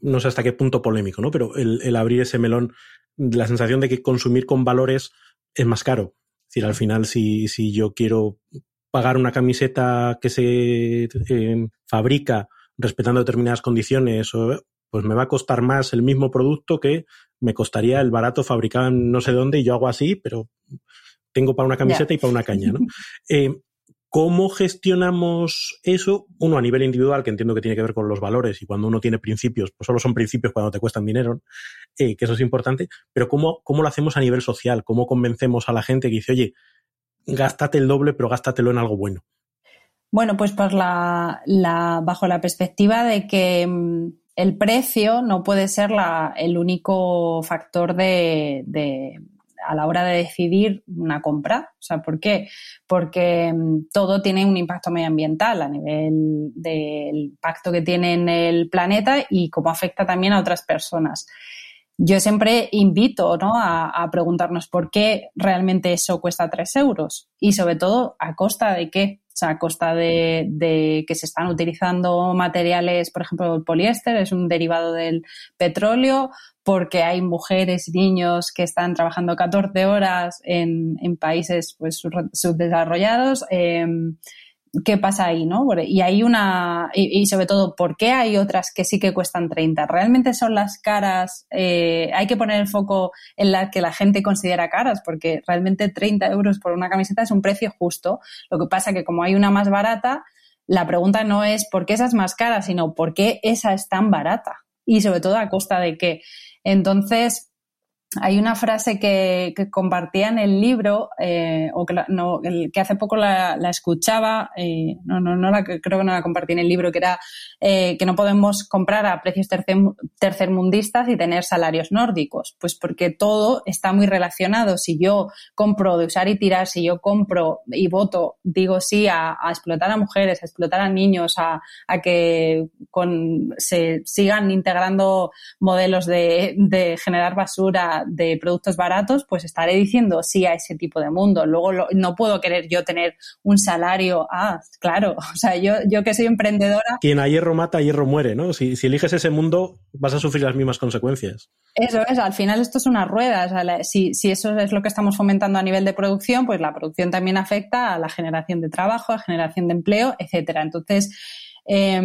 no sé hasta qué punto polémico, ¿no? Pero el, el abrir ese melón, la sensación de que consumir con valores es más caro es decir, al final, si, si yo quiero pagar una camiseta que se eh, fabrica respetando determinadas condiciones, pues me va a costar más el mismo producto que me costaría el barato fabricado en no sé dónde y yo hago así, pero tengo para una camiseta yeah. y para una caña, ¿no? Eh, ¿Cómo gestionamos eso? Uno, a nivel individual, que entiendo que tiene que ver con los valores y cuando uno tiene principios, pues solo son principios cuando te cuestan dinero, eh, que eso es importante, pero ¿cómo, ¿cómo lo hacemos a nivel social? ¿Cómo convencemos a la gente que dice, oye, gástate el doble, pero gástatelo en algo bueno? Bueno, pues la, bajo la perspectiva de que mm, el precio no puede ser el único factor de a la hora de decidir una compra. O sea, ¿por qué? Porque mm, todo tiene un impacto medioambiental a nivel del impacto que tiene en el planeta y cómo afecta también a otras personas. Yo siempre invito ¿no? a, preguntarnos por qué realmente eso cuesta tres euros y sobre todo a costa de qué. O sea, a costa de, de, que se están utilizando materiales, por ejemplo, el poliéster es un derivado del petróleo, porque hay mujeres y niños que están trabajando 14 horas en, países pues, subdesarrollados. Eh, ¿Qué pasa ahí, no? Y hay una, y, sobre todo, ¿por qué hay otras que sí que cuestan 30? ¿Realmente son las caras? Eh, hay que poner el foco en las que la gente considera caras, porque realmente 30 euros por una camiseta es un precio justo. Lo que pasa que como hay una más barata, la pregunta no es por qué esa es más cara, sino por qué esa es tan barata. Y sobre todo a costa de qué. Entonces, hay una frase que, compartía en el libro, eh, o que, la, no, que, hace poco la, escuchaba, eh, no, no, no la, creo que no la compartí en el libro, que era eh, que no podemos comprar a precios tercer, tercermundistas y tener salarios nórdicos, pues porque todo está muy relacionado. Si yo compro de usar y tirar, si yo compro y voto, digo sí a, explotar a mujeres, a explotar a niños, a, que con, se sigan integrando modelos de, de generar basura, de productos baratos, pues estaré diciendo sí a ese tipo de mundo. Luego lo, no puedo querer yo tener un salario. Ah, claro. O sea, yo, yo que soy emprendedora. Quien a hierro mata, a hierro muere, ¿no? Si, si eliges ese mundo, vas a sufrir las mismas consecuencias. Eso es, al final esto es una rueda. O sea, la, si, si eso es lo que estamos fomentando a nivel de producción, pues la producción también afecta a la generación de trabajo, a la generación de empleo, etcétera. Entonces, eh,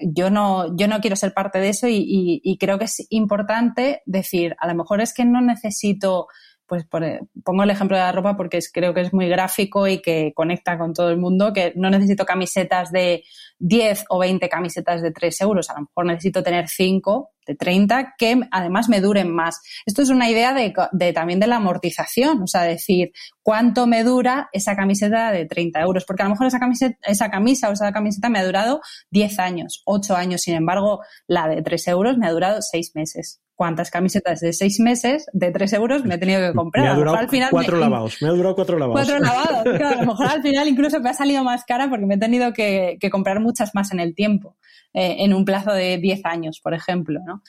yo, no, yo no quiero ser parte de eso y, y, y, creo que es importante decir, a lo mejor es que no necesito, pues por, pongo el ejemplo de la ropa porque creo que es muy gráfico y que conecta con todo el mundo, que no necesito camisetas de 10 o 20 camisetas de 3 euros, a lo mejor necesito tener 5 de 30 que además me duren más. Esto es una idea de, de, también de la amortización, o sea, decir cuánto me dura esa camiseta de 30 euros, porque a lo mejor esa, camiseta, esa camisa o esa camiseta me ha durado 10 años, 8 años, sin embargo, la de 3 euros me ha durado 6 meses. ¿Cuántas camisetas de 6 meses de 3 euros me he tenido que comprar? Me ha durado al final cuatro me, lavados, me ha durado cuatro lavados. Cuatro lavados, claro, a lo mejor al final incluso me ha salido más cara porque me he tenido que, que comprar muchas más en el tiempo, eh, en un plazo de 10 años, por ejemplo, ¿no?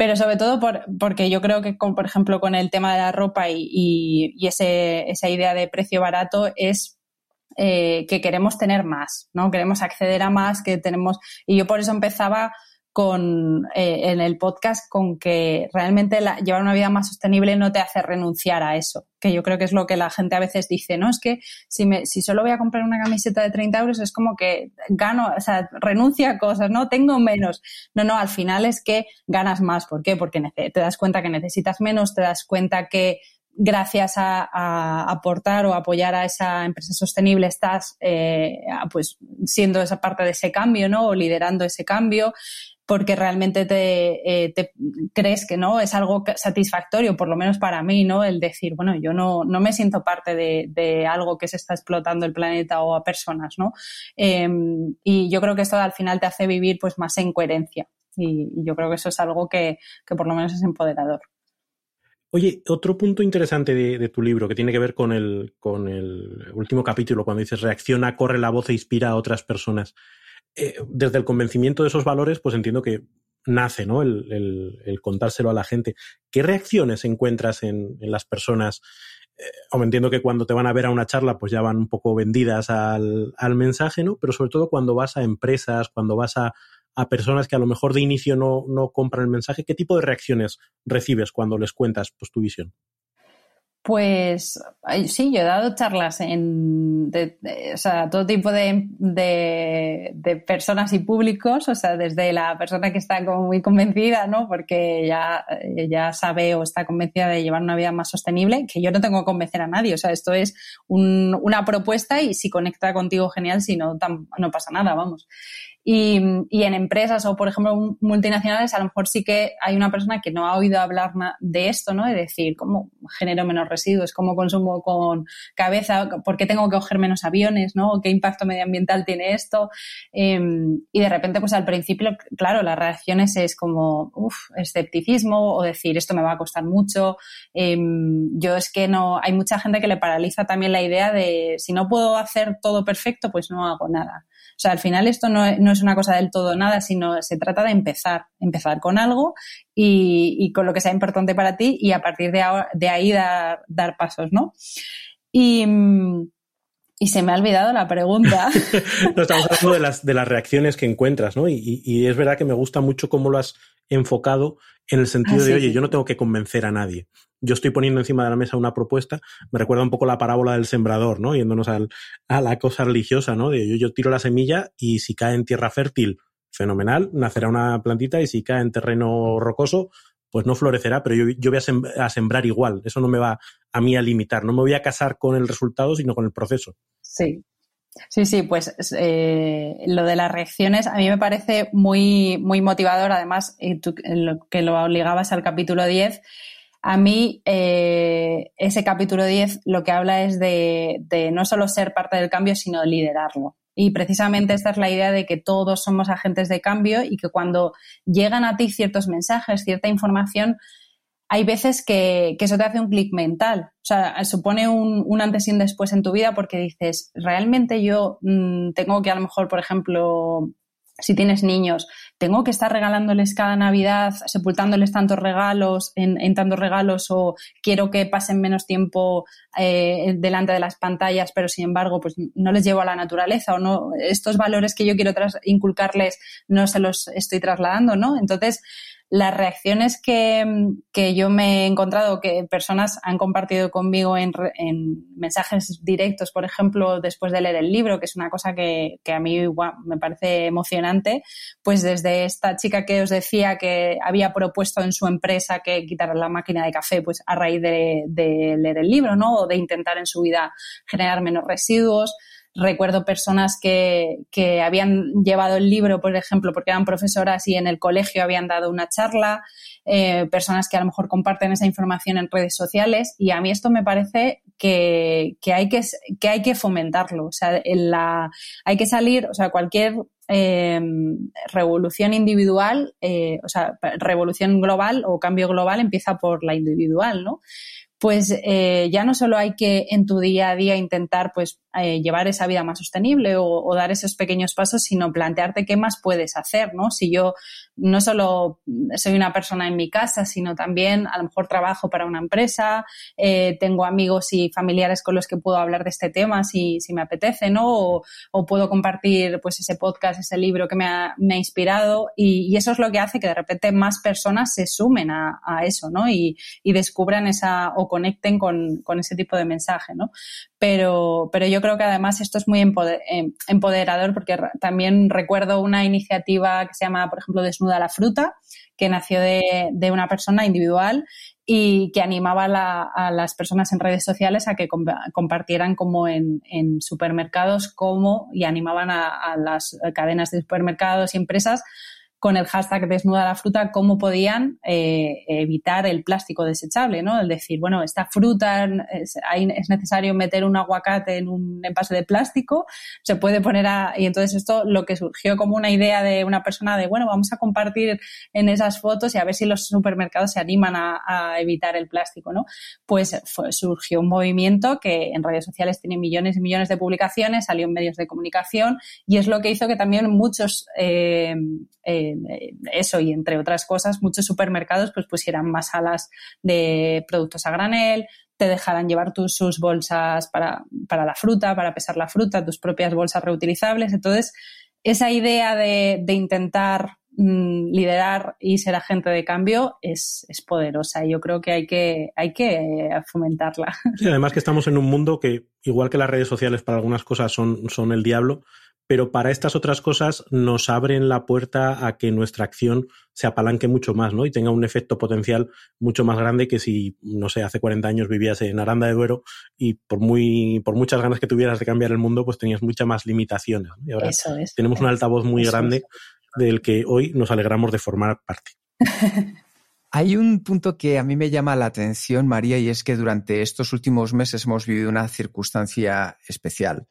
pero sobre todo por, porque yo creo que, por ejemplo, con el tema de la ropa y, y, ese, esa idea de precio barato es eh, que queremos tener más, ¿no? Queremos acceder a más, que tenemos. Y yo por eso empezaba con, eh, en el podcast con que realmente llevar una vida más sostenible no te hace renunciar a eso, que yo creo que es lo que la gente a veces dice, no, es que si, me, si solo voy a comprar una camiseta de 30 euros es como que gano, o sea, renuncio a cosas, ¿no? Tengo menos. No, no, al final es que ganas más. ¿Por qué? Porque te das cuenta que necesitas menos, te das cuenta que gracias a, aportar o apoyar a esa empresa sostenible estás eh, pues siendo esa parte de ese cambio, ¿no? O liderando ese cambio porque realmente te, eh, crees que no es algo satisfactorio, por lo menos para mí, ¿no? El decir, bueno, yo no, no me siento parte de, algo que se está explotando el planeta o a personas, ¿no? Em, y yo creo que esto al final te hace vivir pues más en coherencia. Y, yo creo que eso es algo que, por lo menos es empoderador. Oye, otro punto interesante de, tu libro que tiene que ver con el, con el último capítulo, cuando dices reacciona, corre la voz e inspira a otras personas. Eh, desde el convencimiento de esos valores, pues entiendo que nace ¿no? el, contárselo a la gente. ¿Qué reacciones encuentras en, las personas? Eh, o entiendo que cuando te van a ver a una charla, pues ya van un poco vendidas al, mensaje, ¿no? Pero sobre todo cuando vas a empresas, cuando vas a, personas que a lo mejor de inicio no, no, compran el mensaje, ¿qué tipo de reacciones recibes cuando les cuentas pues, tu visión? Pues sí, yo he dado charlas en o sea, todo tipo de, de, personas y públicos, o sea, desde la persona que está como muy convencida, ¿no? Porque ya, ya sabe o está convencida de llevar una vida más sostenible, que yo no tengo que convencer a nadie, o sea, esto es una propuesta y si conecta contigo, genial, si no, no pasa nada, vamos. Y, en empresas o, por ejemplo, multinacionales, a lo mejor sí que hay una persona que no ha oído hablar de esto, ¿no? De decir, ¿cómo genero menos residuos? ¿Cómo consumo con cabeza? ¿Por qué tengo que coger menos aviones? ¿no? ¿Qué impacto medioambiental tiene esto? Em, y de repente, pues al principio, claro, las reacciones es como, uff, escepticismo o decir, esto me va a costar mucho. Em, yo es que no, hay mucha gente que le paraliza también la idea de, si no puedo hacer todo perfecto, pues no hago nada. O sea, al final esto no, es una cosa del todo nada, sino se trata de empezar, empezar con algo y, con lo que sea importante para ti y a partir de, de ahí dar, dar, pasos, ¿no? Y, se me ha olvidado la pregunta. no, estamos hablando de las, de las reacciones que encuentras, ¿no? Y, y, es verdad que me gusta mucho cómo lo has enfocado en el sentido ah, de, oye, yo no tengo que convencer a nadie yo estoy poniendo encima de la mesa una propuesta, me recuerda un poco la parábola del sembrador, ¿no? Yéndonos a la cosa religiosa, ¿no? De yo, yo tiro la semilla y si cae en tierra fértil, fenomenal, nacerá una plantita y si cae en terreno rocoso, pues no florecerá, pero yo, voy a, sembrar igual. Eso no me va a mí a limitar. No me voy a casar con el resultado, sino con el proceso. Sí. Sí, sí, pues eh, lo de las reacciones a mí me parece muy, muy motivador. Además, lo que lo obligabas al capítulo 10, a mí, eh, ese capítulo 10 lo que habla es de, no solo ser parte del cambio, sino liderarlo. Y precisamente esta es la idea de que todos somos agentes de cambio y que cuando llegan a ti ciertos mensajes, cierta información, hay veces que, eso te hace un clic mental. O sea, supone un, antes y un después en tu vida porque dices, realmente yo mm, tengo que a lo mejor, por ejemplo, si tienes niños, tengo que estar regalándoles cada Navidad, sepultándoles tantos regalos, en, tantos regalos, o quiero que pasen menos tiempo eh, delante de las pantallas, pero sin embargo, pues no les llevo a la naturaleza, o no, estos valores que yo quiero inculcarles no se los estoy trasladando, ¿no? Entonces, las reacciones que, que, yo me he encontrado, que personas han compartido conmigo en, en, mensajes directos, por ejemplo, después de leer el libro, que es una cosa que, que a mí me parece emocionante, pues desde esta chica que os decía que había propuesto en su empresa que quitara la máquina de café, pues a raíz de, de leer el libro, ¿no? O de intentar en su vida generar menos residuos Recuerdo personas que, que habían llevado el libro, por ejemplo, porque eran profesoras y en el colegio habían dado una charla, eh, personas que a lo mejor comparten esa información en redes sociales y a mí esto me parece que, que, hay, que, que hay que fomentarlo. O sea, en la, hay que salir, o sea, cualquier eh, revolución individual, eh, o sea, revolución global o cambio global empieza por la individual, ¿no? Pues eh, ya no solo hay que en tu día a día intentar pues eh, llevar esa vida más sostenible o, dar esos pequeños pasos, sino plantearte qué más puedes hacer, ¿no? Si yo no solo soy una persona en mi casa, sino también a lo mejor trabajo para una empresa, eh, tengo amigos y familiares con los que puedo hablar de este tema si, me apetece, ¿no? O, puedo compartir pues ese podcast, ese libro que me ha, me ha inspirado y, eso es lo que hace que de repente más personas se sumen a, a eso, ¿no? Y, y, descubran esa o conecten con, con ese tipo de mensaje, ¿no? Pero, pero yo creo que además esto es muy eh, empoderador porque también recuerdo una iniciativa que se llama, por ejemplo, Desnuda la Fruta, que nació de, de una persona individual y que animaba a las personas en redes sociales a que compartieran como en, en supermercados como y animaban a, a las cadenas de supermercados y empresas con el hashtag desnuda la fruta cómo podían eh, evitar el plástico desechable, ¿no? El decir, bueno, esta fruta es, es, necesario meter un aguacate en un envase de plástico, se puede poner a... Y entonces esto lo que surgió como una idea de una persona de, bueno, vamos a compartir en esas fotos y a ver si los supermercados se animan a, evitar el plástico, ¿no? Pues surgió un movimiento que en redes sociales tiene millones y millones de publicaciones, salió en medios de comunicación y es lo que hizo que también muchos... Eh, eh, eso y entre otras cosas, muchos supermercados pues pusieran más salas de productos a granel, te dejarán llevar tus, sus bolsas para, para la fruta, para pesar la fruta, tus propias bolsas reutilizables. Entonces, esa idea de, de intentar mm, liderar y ser agente de cambio es, es, poderosa y yo creo que hay que, hay que fomentarla. Sí, además que estamos en un mundo que, igual que las redes sociales para algunas cosas son, son el diablo, pero para estas otras cosas nos abren la puerta a que nuestra acción se apalanque mucho más, ¿no? Y tenga un efecto potencial mucho más grande que si, no sé, hace 40 años vivías en Aranda de Duero y por muy, por muchas ganas que tuvieras de cambiar el mundo, pues tenías muchas más limitaciones. Y ahora tenemos un altavoz muy grande del que hoy nos alegramos de formar parte. Hay un punto que a mí me llama la atención, María, y es que durante estos últimos meses hemos vivido una circunstancia especial.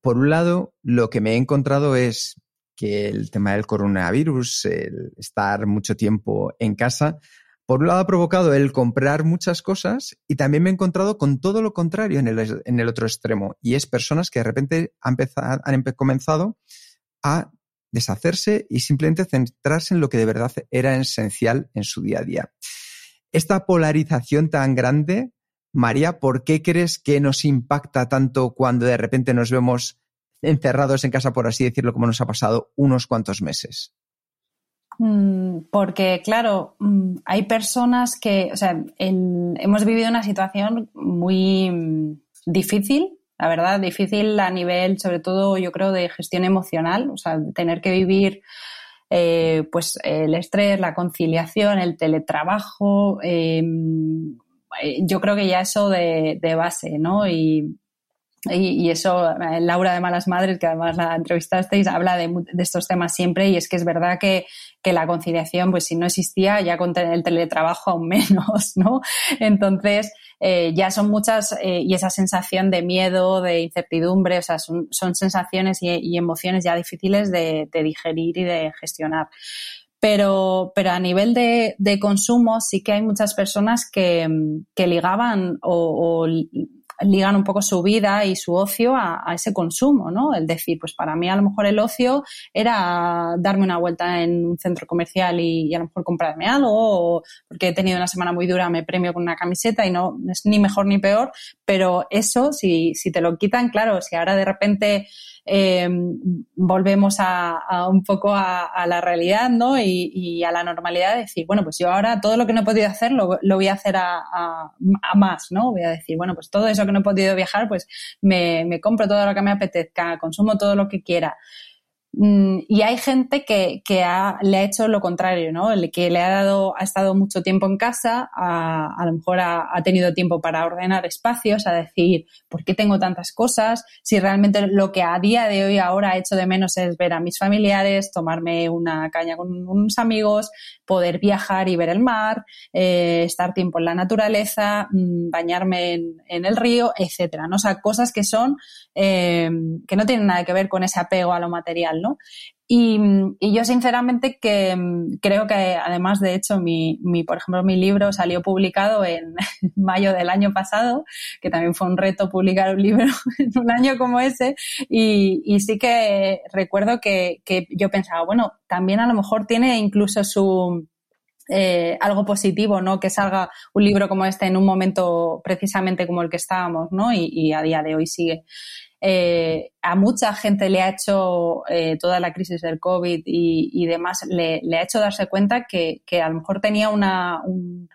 Por un lado, lo que me he encontrado es que el tema del coronavirus, el estar mucho tiempo en casa, por un lado ha provocado el comprar muchas cosas y también me he encontrado con todo lo contrario en el, otro extremo. Y es personas que de repente han, han comenzado a deshacerse y simplemente centrarse en lo que de verdad era esencial en su día a día. Esta polarización tan grande María, ¿por qué crees que nos impacta tanto cuando de repente nos vemos encerrados en casa, por así decirlo, como nos ha pasado unos cuantos meses? Mm, porque, claro, mm, hay personas que, o sea, hemos vivido una situación muy mm, difícil, la verdad, difícil a nivel, sobre todo, yo creo, de gestión emocional, o sea, tener que vivir eh, pues el estrés, la conciliación, el teletrabajo, eh, yo creo que ya eso de, de base, ¿no? Y, y, eso, eh, Laura de Malas Madres, que además la entrevistasteis, habla de, de, estos temas siempre y es que es verdad que, que, la conciliación, pues si no existía, ya con el teletrabajo aún menos, ¿no? Entonces, eh, ya son muchas, eh, y esa sensación de miedo, de incertidumbre, o sea, son, sensaciones y, emociones ya difíciles de digerir y de gestionar. Pero, pero a nivel de, de, consumo sí que hay muchas personas que, que ligaban o, o, ligan un poco su vida y su ocio a, a, ese consumo, ¿no? El decir, pues para mí a lo mejor el ocio era darme una vuelta en un centro comercial y, y a lo mejor comprarme algo, o porque he tenido una semana muy dura, me premio con una camiseta y no es ni mejor ni peor, pero eso, si, si te lo quitan, claro, si ahora de repente eh, volvemos a, un poco a, la realidad ¿no? Y, a la normalidad de decir, bueno, pues yo ahora todo lo que no he podido hacer lo, voy a hacer a, más, ¿no? Voy a decir, bueno, pues todo eso que no he podido viajar, pues me compro todo lo que me apetezca, consumo todo lo que quiera. Mm, y hay gente que, que ha, le ha hecho lo contrario, ¿no? El que le ha dado, ha estado mucho tiempo en casa, a, a lo mejor ha, ha, tenido tiempo para ordenar espacios, a decir, ¿por qué tengo tantas cosas? Si realmente lo que a día de hoy ahora he hecho de menos es ver a mis familiares, tomarme una caña con unos amigos, poder viajar y ver el mar, eh, estar tiempo en la naturaleza, mm, bañarme en, el río, etcétera, ¿no? O sea, cosas que son, eh, que no tienen nada que ver con ese apego a lo material, ¿no? Y, yo sinceramente que mm, creo que además de hecho mi, mi, por ejemplo mi libro salió publicado en mayo del año pasado, que también fue un reto publicar un libro en un año como ese y, sí que recuerdo que, que yo pensaba, bueno, también a lo mejor tiene incluso su eh, algo positivo, ¿no? Que salga un libro como este en un momento precisamente como el que estábamos, ¿no? Y, y a día de hoy sigue. Eh, a mucha gente le ha hecho eh, toda la crisis del COVID y, demás, le, ha hecho darse cuenta que, a lo mejor tenía un,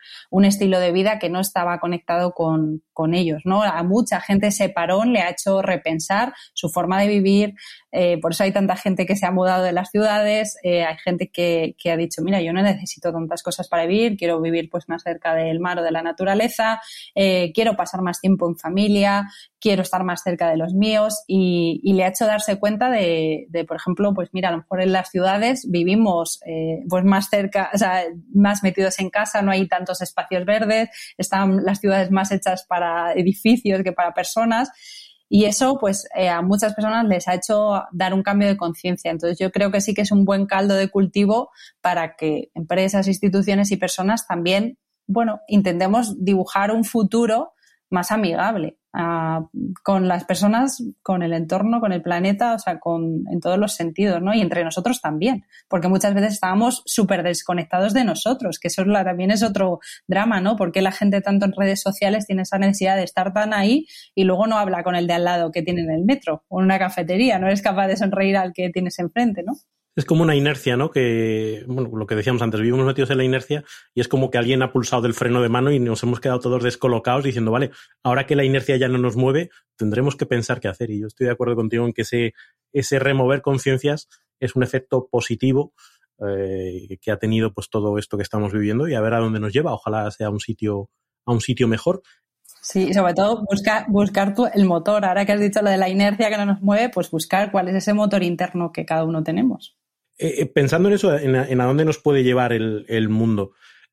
estilo de vida que no estaba conectado con, ellos, ¿no? A mucha gente ese parón le ha hecho repensar su forma de vivir, eh, por eso hay tanta gente que se ha mudado de las ciudades, hay gente que, que, ha dicho, mira, yo no necesito tantas cosas para vivir, quiero vivir pues más cerca del mar o de la naturaleza, quiero pasar más tiempo en familia, quiero estar más cerca de los míos y, y, le ha hecho darse cuenta de, por ejemplo, pues mira, a lo mejor en las ciudades vivimos eh, pues más cerca, o sea, más metidos en casa, no hay tantos espacios verdes, están las ciudades más hechas para edificios que para personas. Y eso, pues, eh, a muchas personas les ha hecho dar un cambio de conciencia. Entonces, yo creo que sí que es un buen caldo de cultivo para que empresas, instituciones y personas también, bueno, intentemos dibujar un futuro más amigable con las personas, con el entorno, con el planeta, o sea, con, en todos los sentidos, ¿no? Y entre nosotros también, porque muchas veces estábamos súper desconectados de nosotros, que eso también es otro drama, ¿no? Porque la gente tanto en redes sociales tiene esa necesidad de estar tan ahí y luego no habla con el de al lado que tiene en el metro o en una cafetería, no eres capaz de sonreír al que tienes enfrente, ¿no? Es como una inercia, ¿no? Que, bueno, lo que decíamos antes, vivimos metidos en la inercia y es como que alguien ha pulsado del freno de mano y nos hemos quedado todos descolocados diciendo, vale, ahora que la inercia ya no nos mueve, tendremos que pensar qué hacer. Y yo estoy de acuerdo contigo en que ese, ese remover conciencias es un efecto positivo eh, que ha tenido pues todo esto que estamos viviendo y a ver a dónde nos lleva. Ojalá sea un sitio, a un sitio mejor. Sí, sobre todo buscar, buscar tu, el motor. Ahora que has dicho lo de la inercia que no nos mueve, pues buscar cuál es ese motor interno que cada uno tenemos. Eh, eh, pensando en eso, en, a dónde nos puede llevar el, mundo,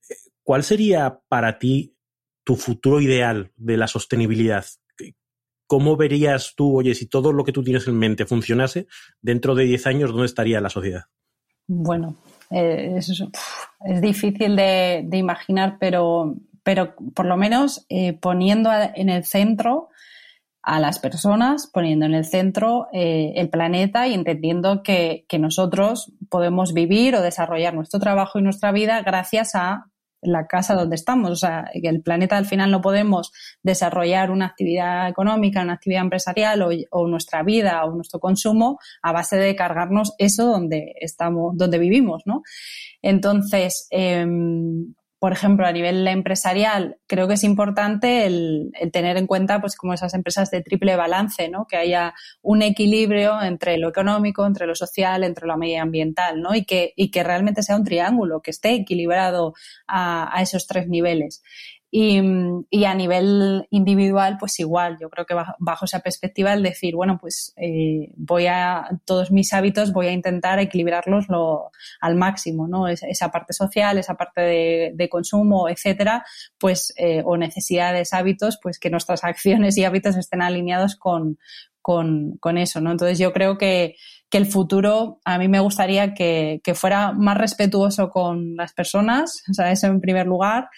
eh, ¿cuál sería para ti tu futuro ideal de la sostenibilidad? ¿Cómo verías tú, oye, si todo lo que tú tienes en mente funcionase, dentro de 10 años, ¿dónde estaría la sociedad? Bueno, es, difícil de, imaginar, pero, pero por lo menos poniendo en el centro a las personas, poniendo en el centro eh, el planeta y entendiendo que, nosotros podemos vivir o desarrollar nuestro trabajo y nuestra vida gracias a la casa donde estamos. O sea, que el planeta al final no podemos desarrollar una actividad económica, una actividad empresarial o, nuestra vida o nuestro consumo a base de cargarnos eso donde estamos, donde vivimos, ¿no? Entonces, em, por ejemplo, a nivel empresarial, creo que es importante el, tener en cuenta, pues, como esas empresas de triple balance, ¿no? Que haya un equilibrio entre lo económico, entre lo social, entre lo medioambiental, ¿no? Y que, y que realmente sea un triángulo, que esté equilibrado a, a esos tres niveles. Y, a nivel individual, pues igual, yo creo que bajo, esa perspectiva el decir, bueno, pues eh, voy a, todos mis hábitos voy a intentar equilibrarlos lo, al máximo, ¿no? esa parte social, esa parte de, consumo, etcétera, pues, eh, o necesidades, hábitos, pues que nuestras acciones y hábitos estén alineados con, con, con eso, ¿no? Entonces yo creo que, que el futuro a mí me gustaría que, que fuera más respetuoso con las personas, o sea, eso en primer lugar,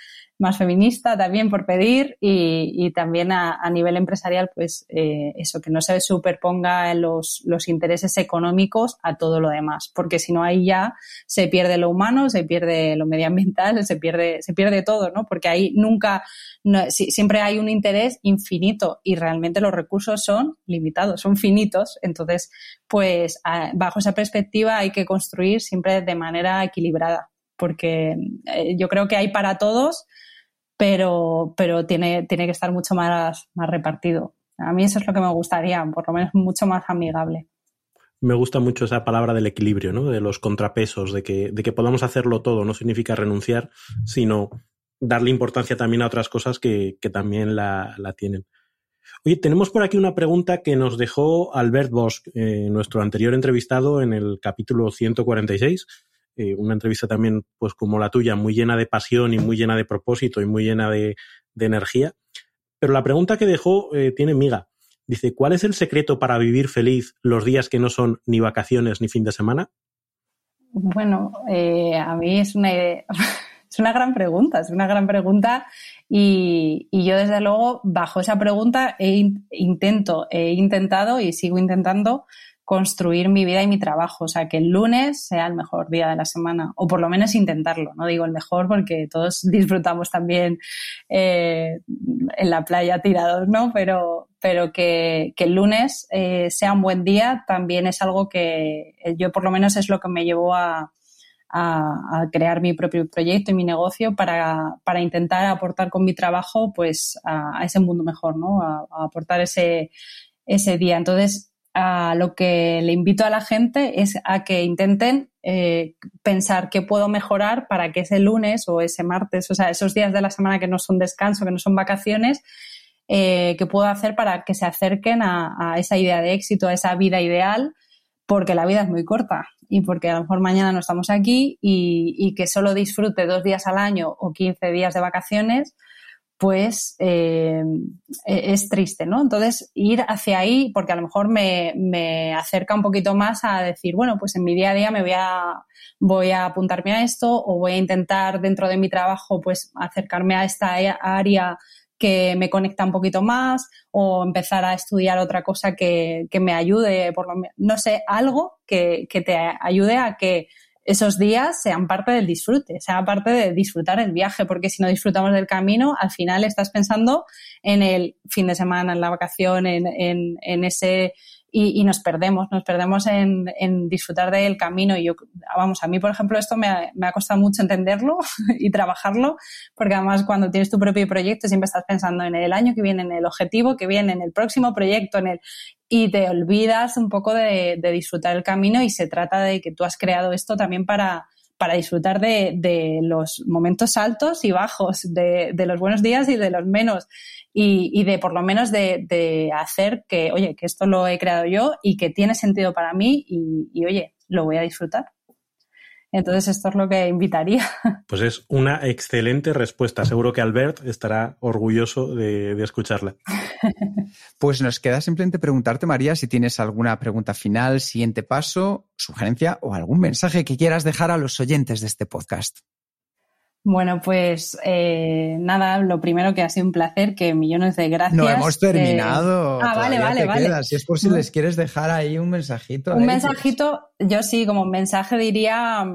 más feminista también por pedir y, también a, nivel empresarial, pues eh, eso, que no se superponga los, los intereses económicos a todo lo demás, porque si no ahí ya se pierde lo humano, se pierde lo medioambiental, se pierde, se pierde todo, ¿no? Porque ahí nunca, siempre hay un interés infinito y realmente los recursos son limitados, son finitos, entonces, pues bajo esa perspectiva hay que construir siempre de manera equilibrada porque eh, yo creo que hay para todos, pero, pero tiene, tiene que estar mucho más, más repartido. A mí eso es lo que me gustaría, por lo menos mucho más amigable. Me gusta mucho esa palabra del equilibrio, ¿no? de los contrapesos, de que, de que podamos hacerlo todo. No significa renunciar, sino darle importancia también a otras cosas que, que también la, la, tienen. Oye, tenemos por aquí una pregunta que nos dejó Albert Bosch, eh, nuestro anterior entrevistado en el capítulo 146 eh, una entrevista también, pues como la tuya, muy llena de pasión y muy llena de propósito y muy llena de, energía. Pero la pregunta que dejó eh, tiene miga. Dice, ¿cuál es el secreto para vivir feliz los días que no son ni vacaciones ni fin de semana? Bueno, eh, a mí es una, es una gran pregunta, es una gran pregunta y, yo desde luego bajo esa pregunta he, intento, he intentado y sigo intentando construir mi vida y mi trabajo. O sea, que el lunes sea el mejor día de la semana, o por lo menos intentarlo. No digo el mejor porque todos disfrutamos también eh, en la playa tirados, ¿no? Pero, pero que, el lunes eh, sea un buen día también es algo que yo por lo menos es lo que me llevó a, crear mi propio proyecto y mi negocio para, intentar aportar con mi trabajo pues a, ese mundo mejor, ¿no? A, a aportar ese, ese día. Entonces, a lo que le invito a la gente es a que intenten eh, pensar qué puedo mejorar para que ese lunes o ese martes, o sea, esos días de la semana que no son descanso, que no son vacaciones, eh, qué puedo hacer para que se acerquen a, esa idea de éxito, a esa vida ideal, porque la vida es muy corta y porque a lo mejor mañana no estamos aquí y, que solo disfrute dos días al año o 15 días de vacaciones pues eh, e-, es triste, ¿no? Entonces, ir hacia ahí, porque a lo mejor me, acerca un poquito más a decir, bueno, pues en mi día a día me voy a, voy a apuntarme a esto o voy a intentar dentro de mi trabajo, pues acercarme a esta área que me conecta un poquito más o empezar a estudiar otra cosa que, me ayude, por lo no sé, algo que, que te ayude a que esos días sean parte del disfrute, sean parte de disfrutar el viaje, porque si no disfrutamos del camino, al final estás pensando en el fin de semana, en la vacación, en, en, en ese y, nos perdemos, nos perdemos en, disfrutar del camino. Y yo, vamos, a mí, por ejemplo, esto me ha, costado mucho entenderlo y trabajarlo, porque además cuando tienes tu propio proyecto siempre estás pensando en el año que viene, en el objetivo que viene, en el próximo proyecto, en el y te olvidas un poco de, disfrutar el camino y se trata de que tú has creado esto también para, para disfrutar de, los momentos altos y bajos, de, de, los buenos días y de los menos y, de por lo menos de, hacer que, oye, que esto lo he creado yo y que tiene sentido para mí y, oye, lo voy a disfrutar. Entonces, esto es lo que invitaría. Pues es una excelente respuesta. Seguro que Albert estará orgulloso de, escucharla. Pues nos queda simplemente preguntarte, María, si tienes alguna pregunta final, siguiente paso, sugerencia o algún mensaje que quieras dejar a los oyentes de este podcast. Bueno, pues eh, nada, lo primero que ha sido un placer, que millones de gracias. No hemos terminado. Ah, vale, vale, vale. Si es por si les quieres dejar ahí un mensajito. Un mensajito, yo sí, como mensaje diría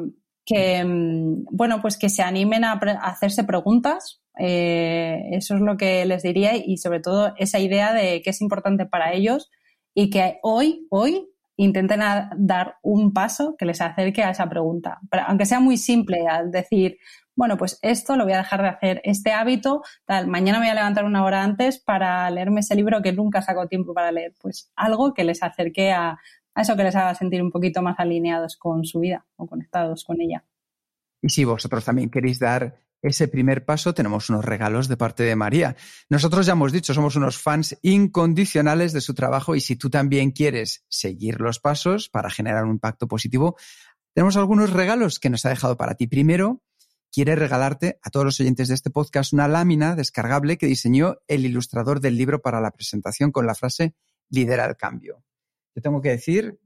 que, mm, bueno, pues que se animen a, hacerse preguntas. Eh, eso es lo que les diría y sobre todo esa idea de que es importante para ellos y que hoy, hoy intenten dar un paso que les acerque a esa pregunta. Aunque sea muy simple, al decir, bueno, pues esto lo voy a dejar de hacer, este hábito, tal, mañana me voy a levantar una hora antes para leerme ese libro que nunca saco tiempo para leer, pues algo que les acerque a, eso que les haga sentir un poquito más alineados con su vida o conectados con ella. Y si vosotros también queréis dar ese primer paso, tenemos unos regalos de parte de María. Nosotros ya hemos dicho, somos unos fans incondicionales de su trabajo y si tú también quieres seguir los pasos para generar un impacto positivo, tenemos algunos regalos que nos ha dejado para ti. Primero, quiere regalarte a todos los oyentes de este podcast una lámina descargable que diseñó el ilustrador del libro para la presentación con la frase lidera el cambio. Yo tengo que decir,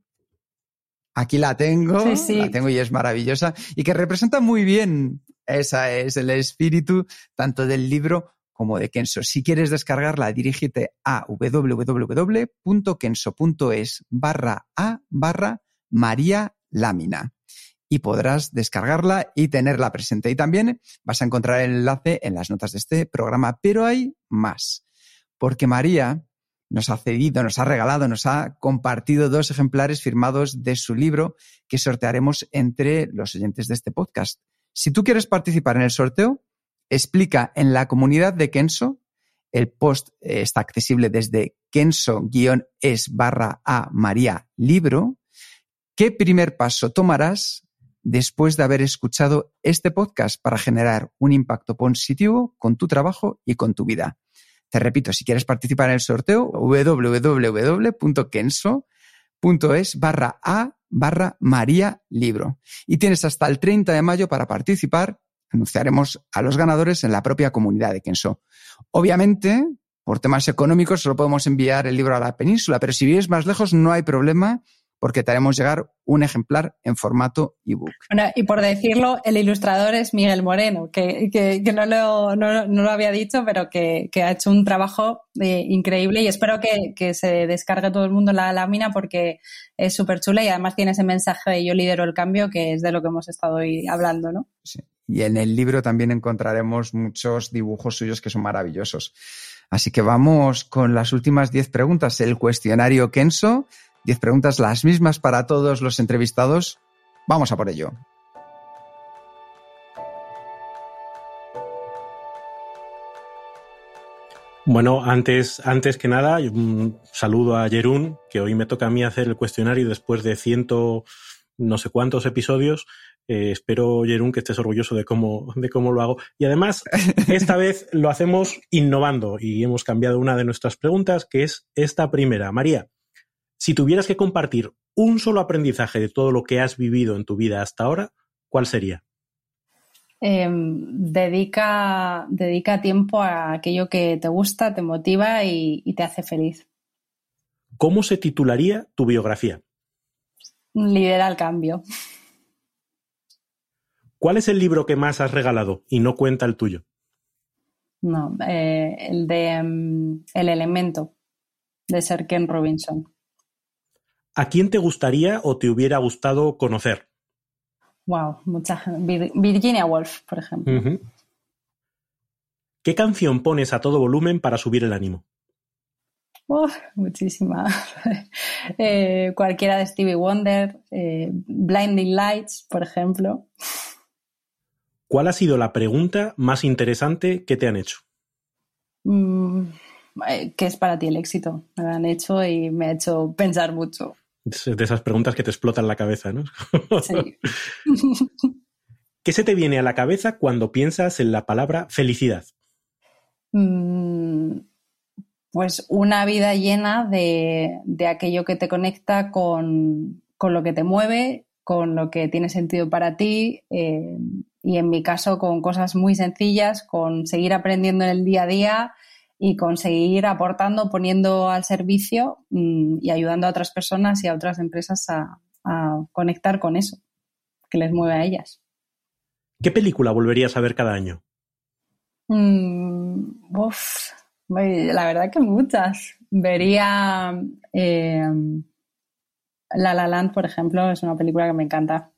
aquí la tengo, la tengo y es maravillosa y que representa muy bien esa es el espíritu tanto del libro como de Kenso. Si quieres descargarla, dirígete a www.kenso.es barra a barra María Lámina y podrás descargarla y tenerla presente. Y también vas a encontrar el enlace en las notas de este programa. Pero hay más, porque María nos ha cedido, nos ha regalado, nos ha compartido dos ejemplares firmados de su libro que sortearemos entre los oyentes de este podcast. Si tú quieres participar en el sorteo, explica en la comunidad de Kenso, el post eh, está accesible desde kenso-es barra a María Libro, ¿qué primer paso tomarás después de haber escuchado este podcast para generar un impacto positivo con tu trabajo y con tu vida. Te repito, si quieres participar en el sorteo, www.kenso.es barra A barra María Libro. Y tienes hasta el 30 de mayo para participar. Anunciaremos a los ganadores en la propia comunidad de Kenso. Obviamente, por temas económicos, solo podemos enviar el libro a la península, pero si vives más lejos no hay problema porque te haremos llegar un ejemplar en formato ebook. Bueno, y por decirlo, el ilustrador es Miguel Moreno, que, no, lo, no, lo, había dicho, pero que, ha hecho un trabajo eh, increíble y espero que, se descargue todo el mundo la lámina porque es súper chula y además tiene ese mensaje de yo lidero el cambio, que es de lo que hemos estado hoy hablando, ¿no? Sí. Y en el libro también encontraremos muchos dibujos suyos que son maravillosos. Así que vamos con las últimas 10 preguntas. El cuestionario Kenso. 10 preguntas las mismas para todos los entrevistados. Vamos a por ello. Bueno, antes, antes que nada, un saludo a Jerún, que hoy me toca a mí hacer el cuestionario después de ciento no sé cuántos episodios. Eh, espero, Jerún, que estés orgulloso de cómo, de cómo lo hago. Y además, esta vez lo hacemos innovando y hemos cambiado una de nuestras preguntas, que es esta primera. María, si tuvieras que compartir un solo aprendizaje de todo lo que has vivido en tu vida hasta ahora, ¿cuál sería? Em, dedica, dedica tiempo a aquello que te gusta, te motiva y te hace feliz. ¿Cómo se titularía tu biografía? Lidera el cambio. ¿Cuál es el libro que más has regalado y no cuenta el tuyo? No, eh, el de mm, El elemento, de Sir Ken Robinson. ¿A quién te gustaría o te hubiera gustado conocer? Wow, mucha Virginia Woolf, por ejemplo. ¿Qué canción pones a todo volumen para subir el ánimo? muchísima. Eh, cualquiera de Stevie Wonder, eh, Blinding Lights, por ejemplo. ¿Cuál ha sido la pregunta más interesante que te han hecho? Mm, eh, ¿Qué es para ti el éxito? Me lo han hecho y me ha hecho pensar mucho. De esas preguntas que te explotan la cabeza, ¿no? Sí. ¿Qué se te viene a la cabeza cuando piensas en la palabra felicidad? Mm, pues una vida llena de, aquello que te conecta con, lo que te mueve, con lo que tiene sentido para ti eh, y en mi caso con cosas muy sencillas, con seguir aprendiendo en el día a día y con seguir aportando, poniendo al servicio mm, y ayudando a otras personas y a otras empresas a, conectar con eso que les mueve a ellas. ¿Qué película volverías a ver cada año? Mm, la verdad que muchas. Vería eh, La La Land, por ejemplo, es una película que me encanta.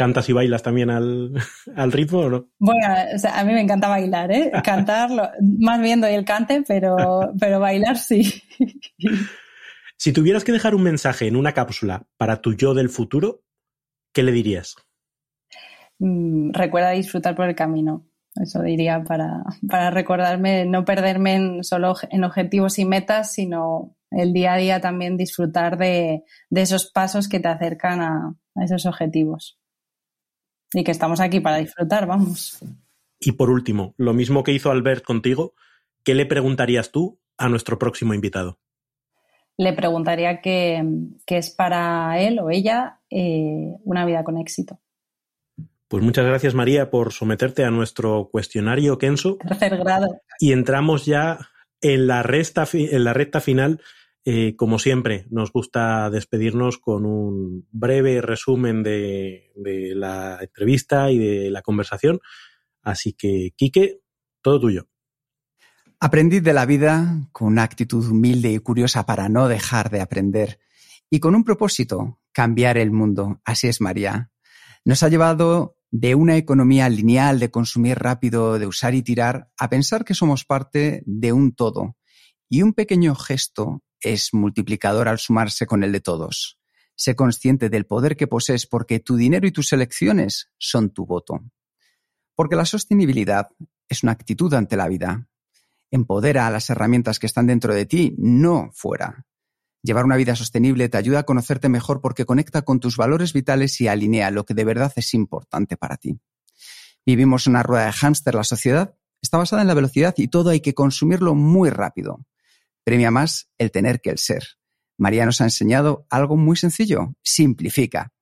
¿Cantas y bailas también al, ritmo o no? Bueno, a mí me encanta bailar, ¿eh? Cantar, más bien doy el cante, pero, pero bailar sí. Si tuvieras que dejar un mensaje en una cápsula para tu yo del futuro, ¿qué le dirías? Mm, recuerda disfrutar por el camino. Eso diría para, para recordarme, no perderme en solo en objetivos y metas, sino el día a día también disfrutar de, esos pasos que te acercan a, esos objetivos. Y que estamos aquí para disfrutar, vamos. Y por último, lo mismo que hizo Albert contigo, ¿qué le preguntarías tú a nuestro próximo invitado? Le preguntaría qué, es para él o ella eh, una vida con éxito. Pues muchas gracias, María, por someterte a nuestro cuestionario Kenso. Tercer grado. Y entramos ya en la, en la recta final. Eh, como siempre, nos gusta despedirnos con un breve resumen de, la entrevista y de la conversación. Así que, Quique, todo tuyo. Aprendid de la vida con una actitud humilde y curiosa para no dejar de aprender y con un propósito, cambiar el mundo. Así es, María. Nos ha llevado de una economía lineal de consumir rápido, de usar y tirar, a pensar que somos parte de un todo. Y un pequeño gesto es multiplicador al sumarse con el de todos. Sé consciente del poder que posees porque tu dinero y tus elecciones son tu voto. Porque la sostenibilidad es una actitud ante la vida. Empodera a las herramientas que están dentro de ti, no fuera. Llevar una vida sostenible te ayuda a conocerte mejor porque conecta con tus valores vitales y alinea lo que de verdad es importante para ti. Vivimos una rueda de hámster, la sociedad está basada en la velocidad y todo hay que consumirlo muy rápido. Premia más el tener que el ser. María nos ha enseñado algo muy sencillo, simplifica.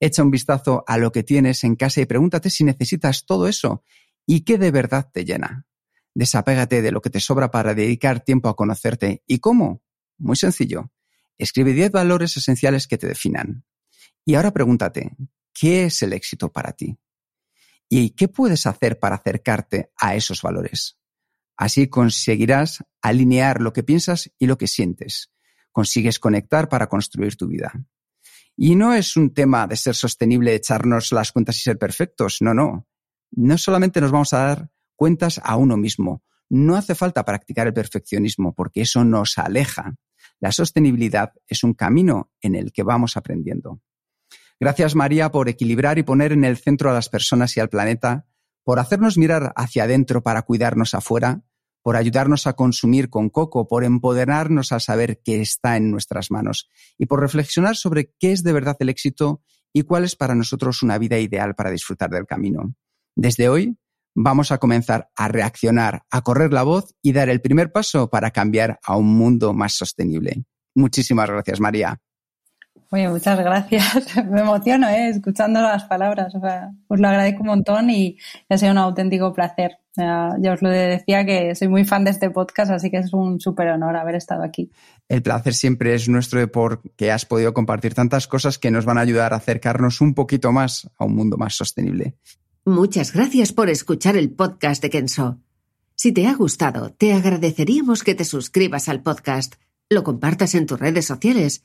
Echa un vistazo a lo que tienes en casa y pregúntate si necesitas todo eso y qué de verdad te llena. Desapégate de lo que te sobra para dedicar tiempo a conocerte. ¿Y cómo? Muy sencillo Escribe 10 valores esenciales que te definan. Y ahora pregúntate, ¿qué es el éxito para ti? ¿Y qué puedes hacer para acercarte a esos valores? Así conseguirás alinear lo que piensas y lo que sientes. Consigues conectar para construir tu vida. Y no es un tema de ser sostenible, echarnos las cuentas y ser perfectos. No, no. No solamente nos vamos a dar cuentas a uno mismo. No hace falta practicar el perfeccionismo porque eso nos aleja. La sostenibilidad es un camino en el que vamos aprendiendo. Gracias María por equilibrar y poner en el centro a las personas y al planeta, por hacernos mirar hacia adentro para cuidarnos afuera, por ayudarnos a consumir con coco, por empoderarnos a saber qué está en nuestras manos y por reflexionar sobre qué es de verdad el éxito y cuál es para nosotros una vida ideal para disfrutar del camino. Desde hoy vamos a comenzar a reaccionar, a correr la voz y dar el primer paso para cambiar a un mundo más sostenible. Muchísimas gracias, María. Oye, muchas gracias. Me emociono, ¿eh? escuchando las palabras. O sea, os lo agradezco un montón y ha sido un auténtico placer. ya os lo decía que soy muy fan de este podcast, así que es un súper honor haber estado aquí. El placer siempre es nuestro porque has podido compartir tantas cosas que nos van a ayudar a acercarnos un poquito más a un mundo más sostenible. Muchas gracias por escuchar el podcast de Kenso. Si te ha gustado, te agradeceríamos que te suscribas al podcast, lo compartas en tus redes sociales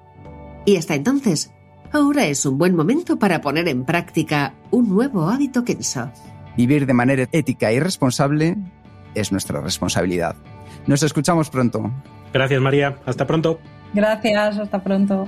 Y hasta entonces, ahora es un buen momento para poner en práctica un nuevo hábito Kenso. Vivir de manera ética y responsable es nuestra responsabilidad. Nos escuchamos pronto. Gracias María, hasta pronto. Gracias, hasta pronto.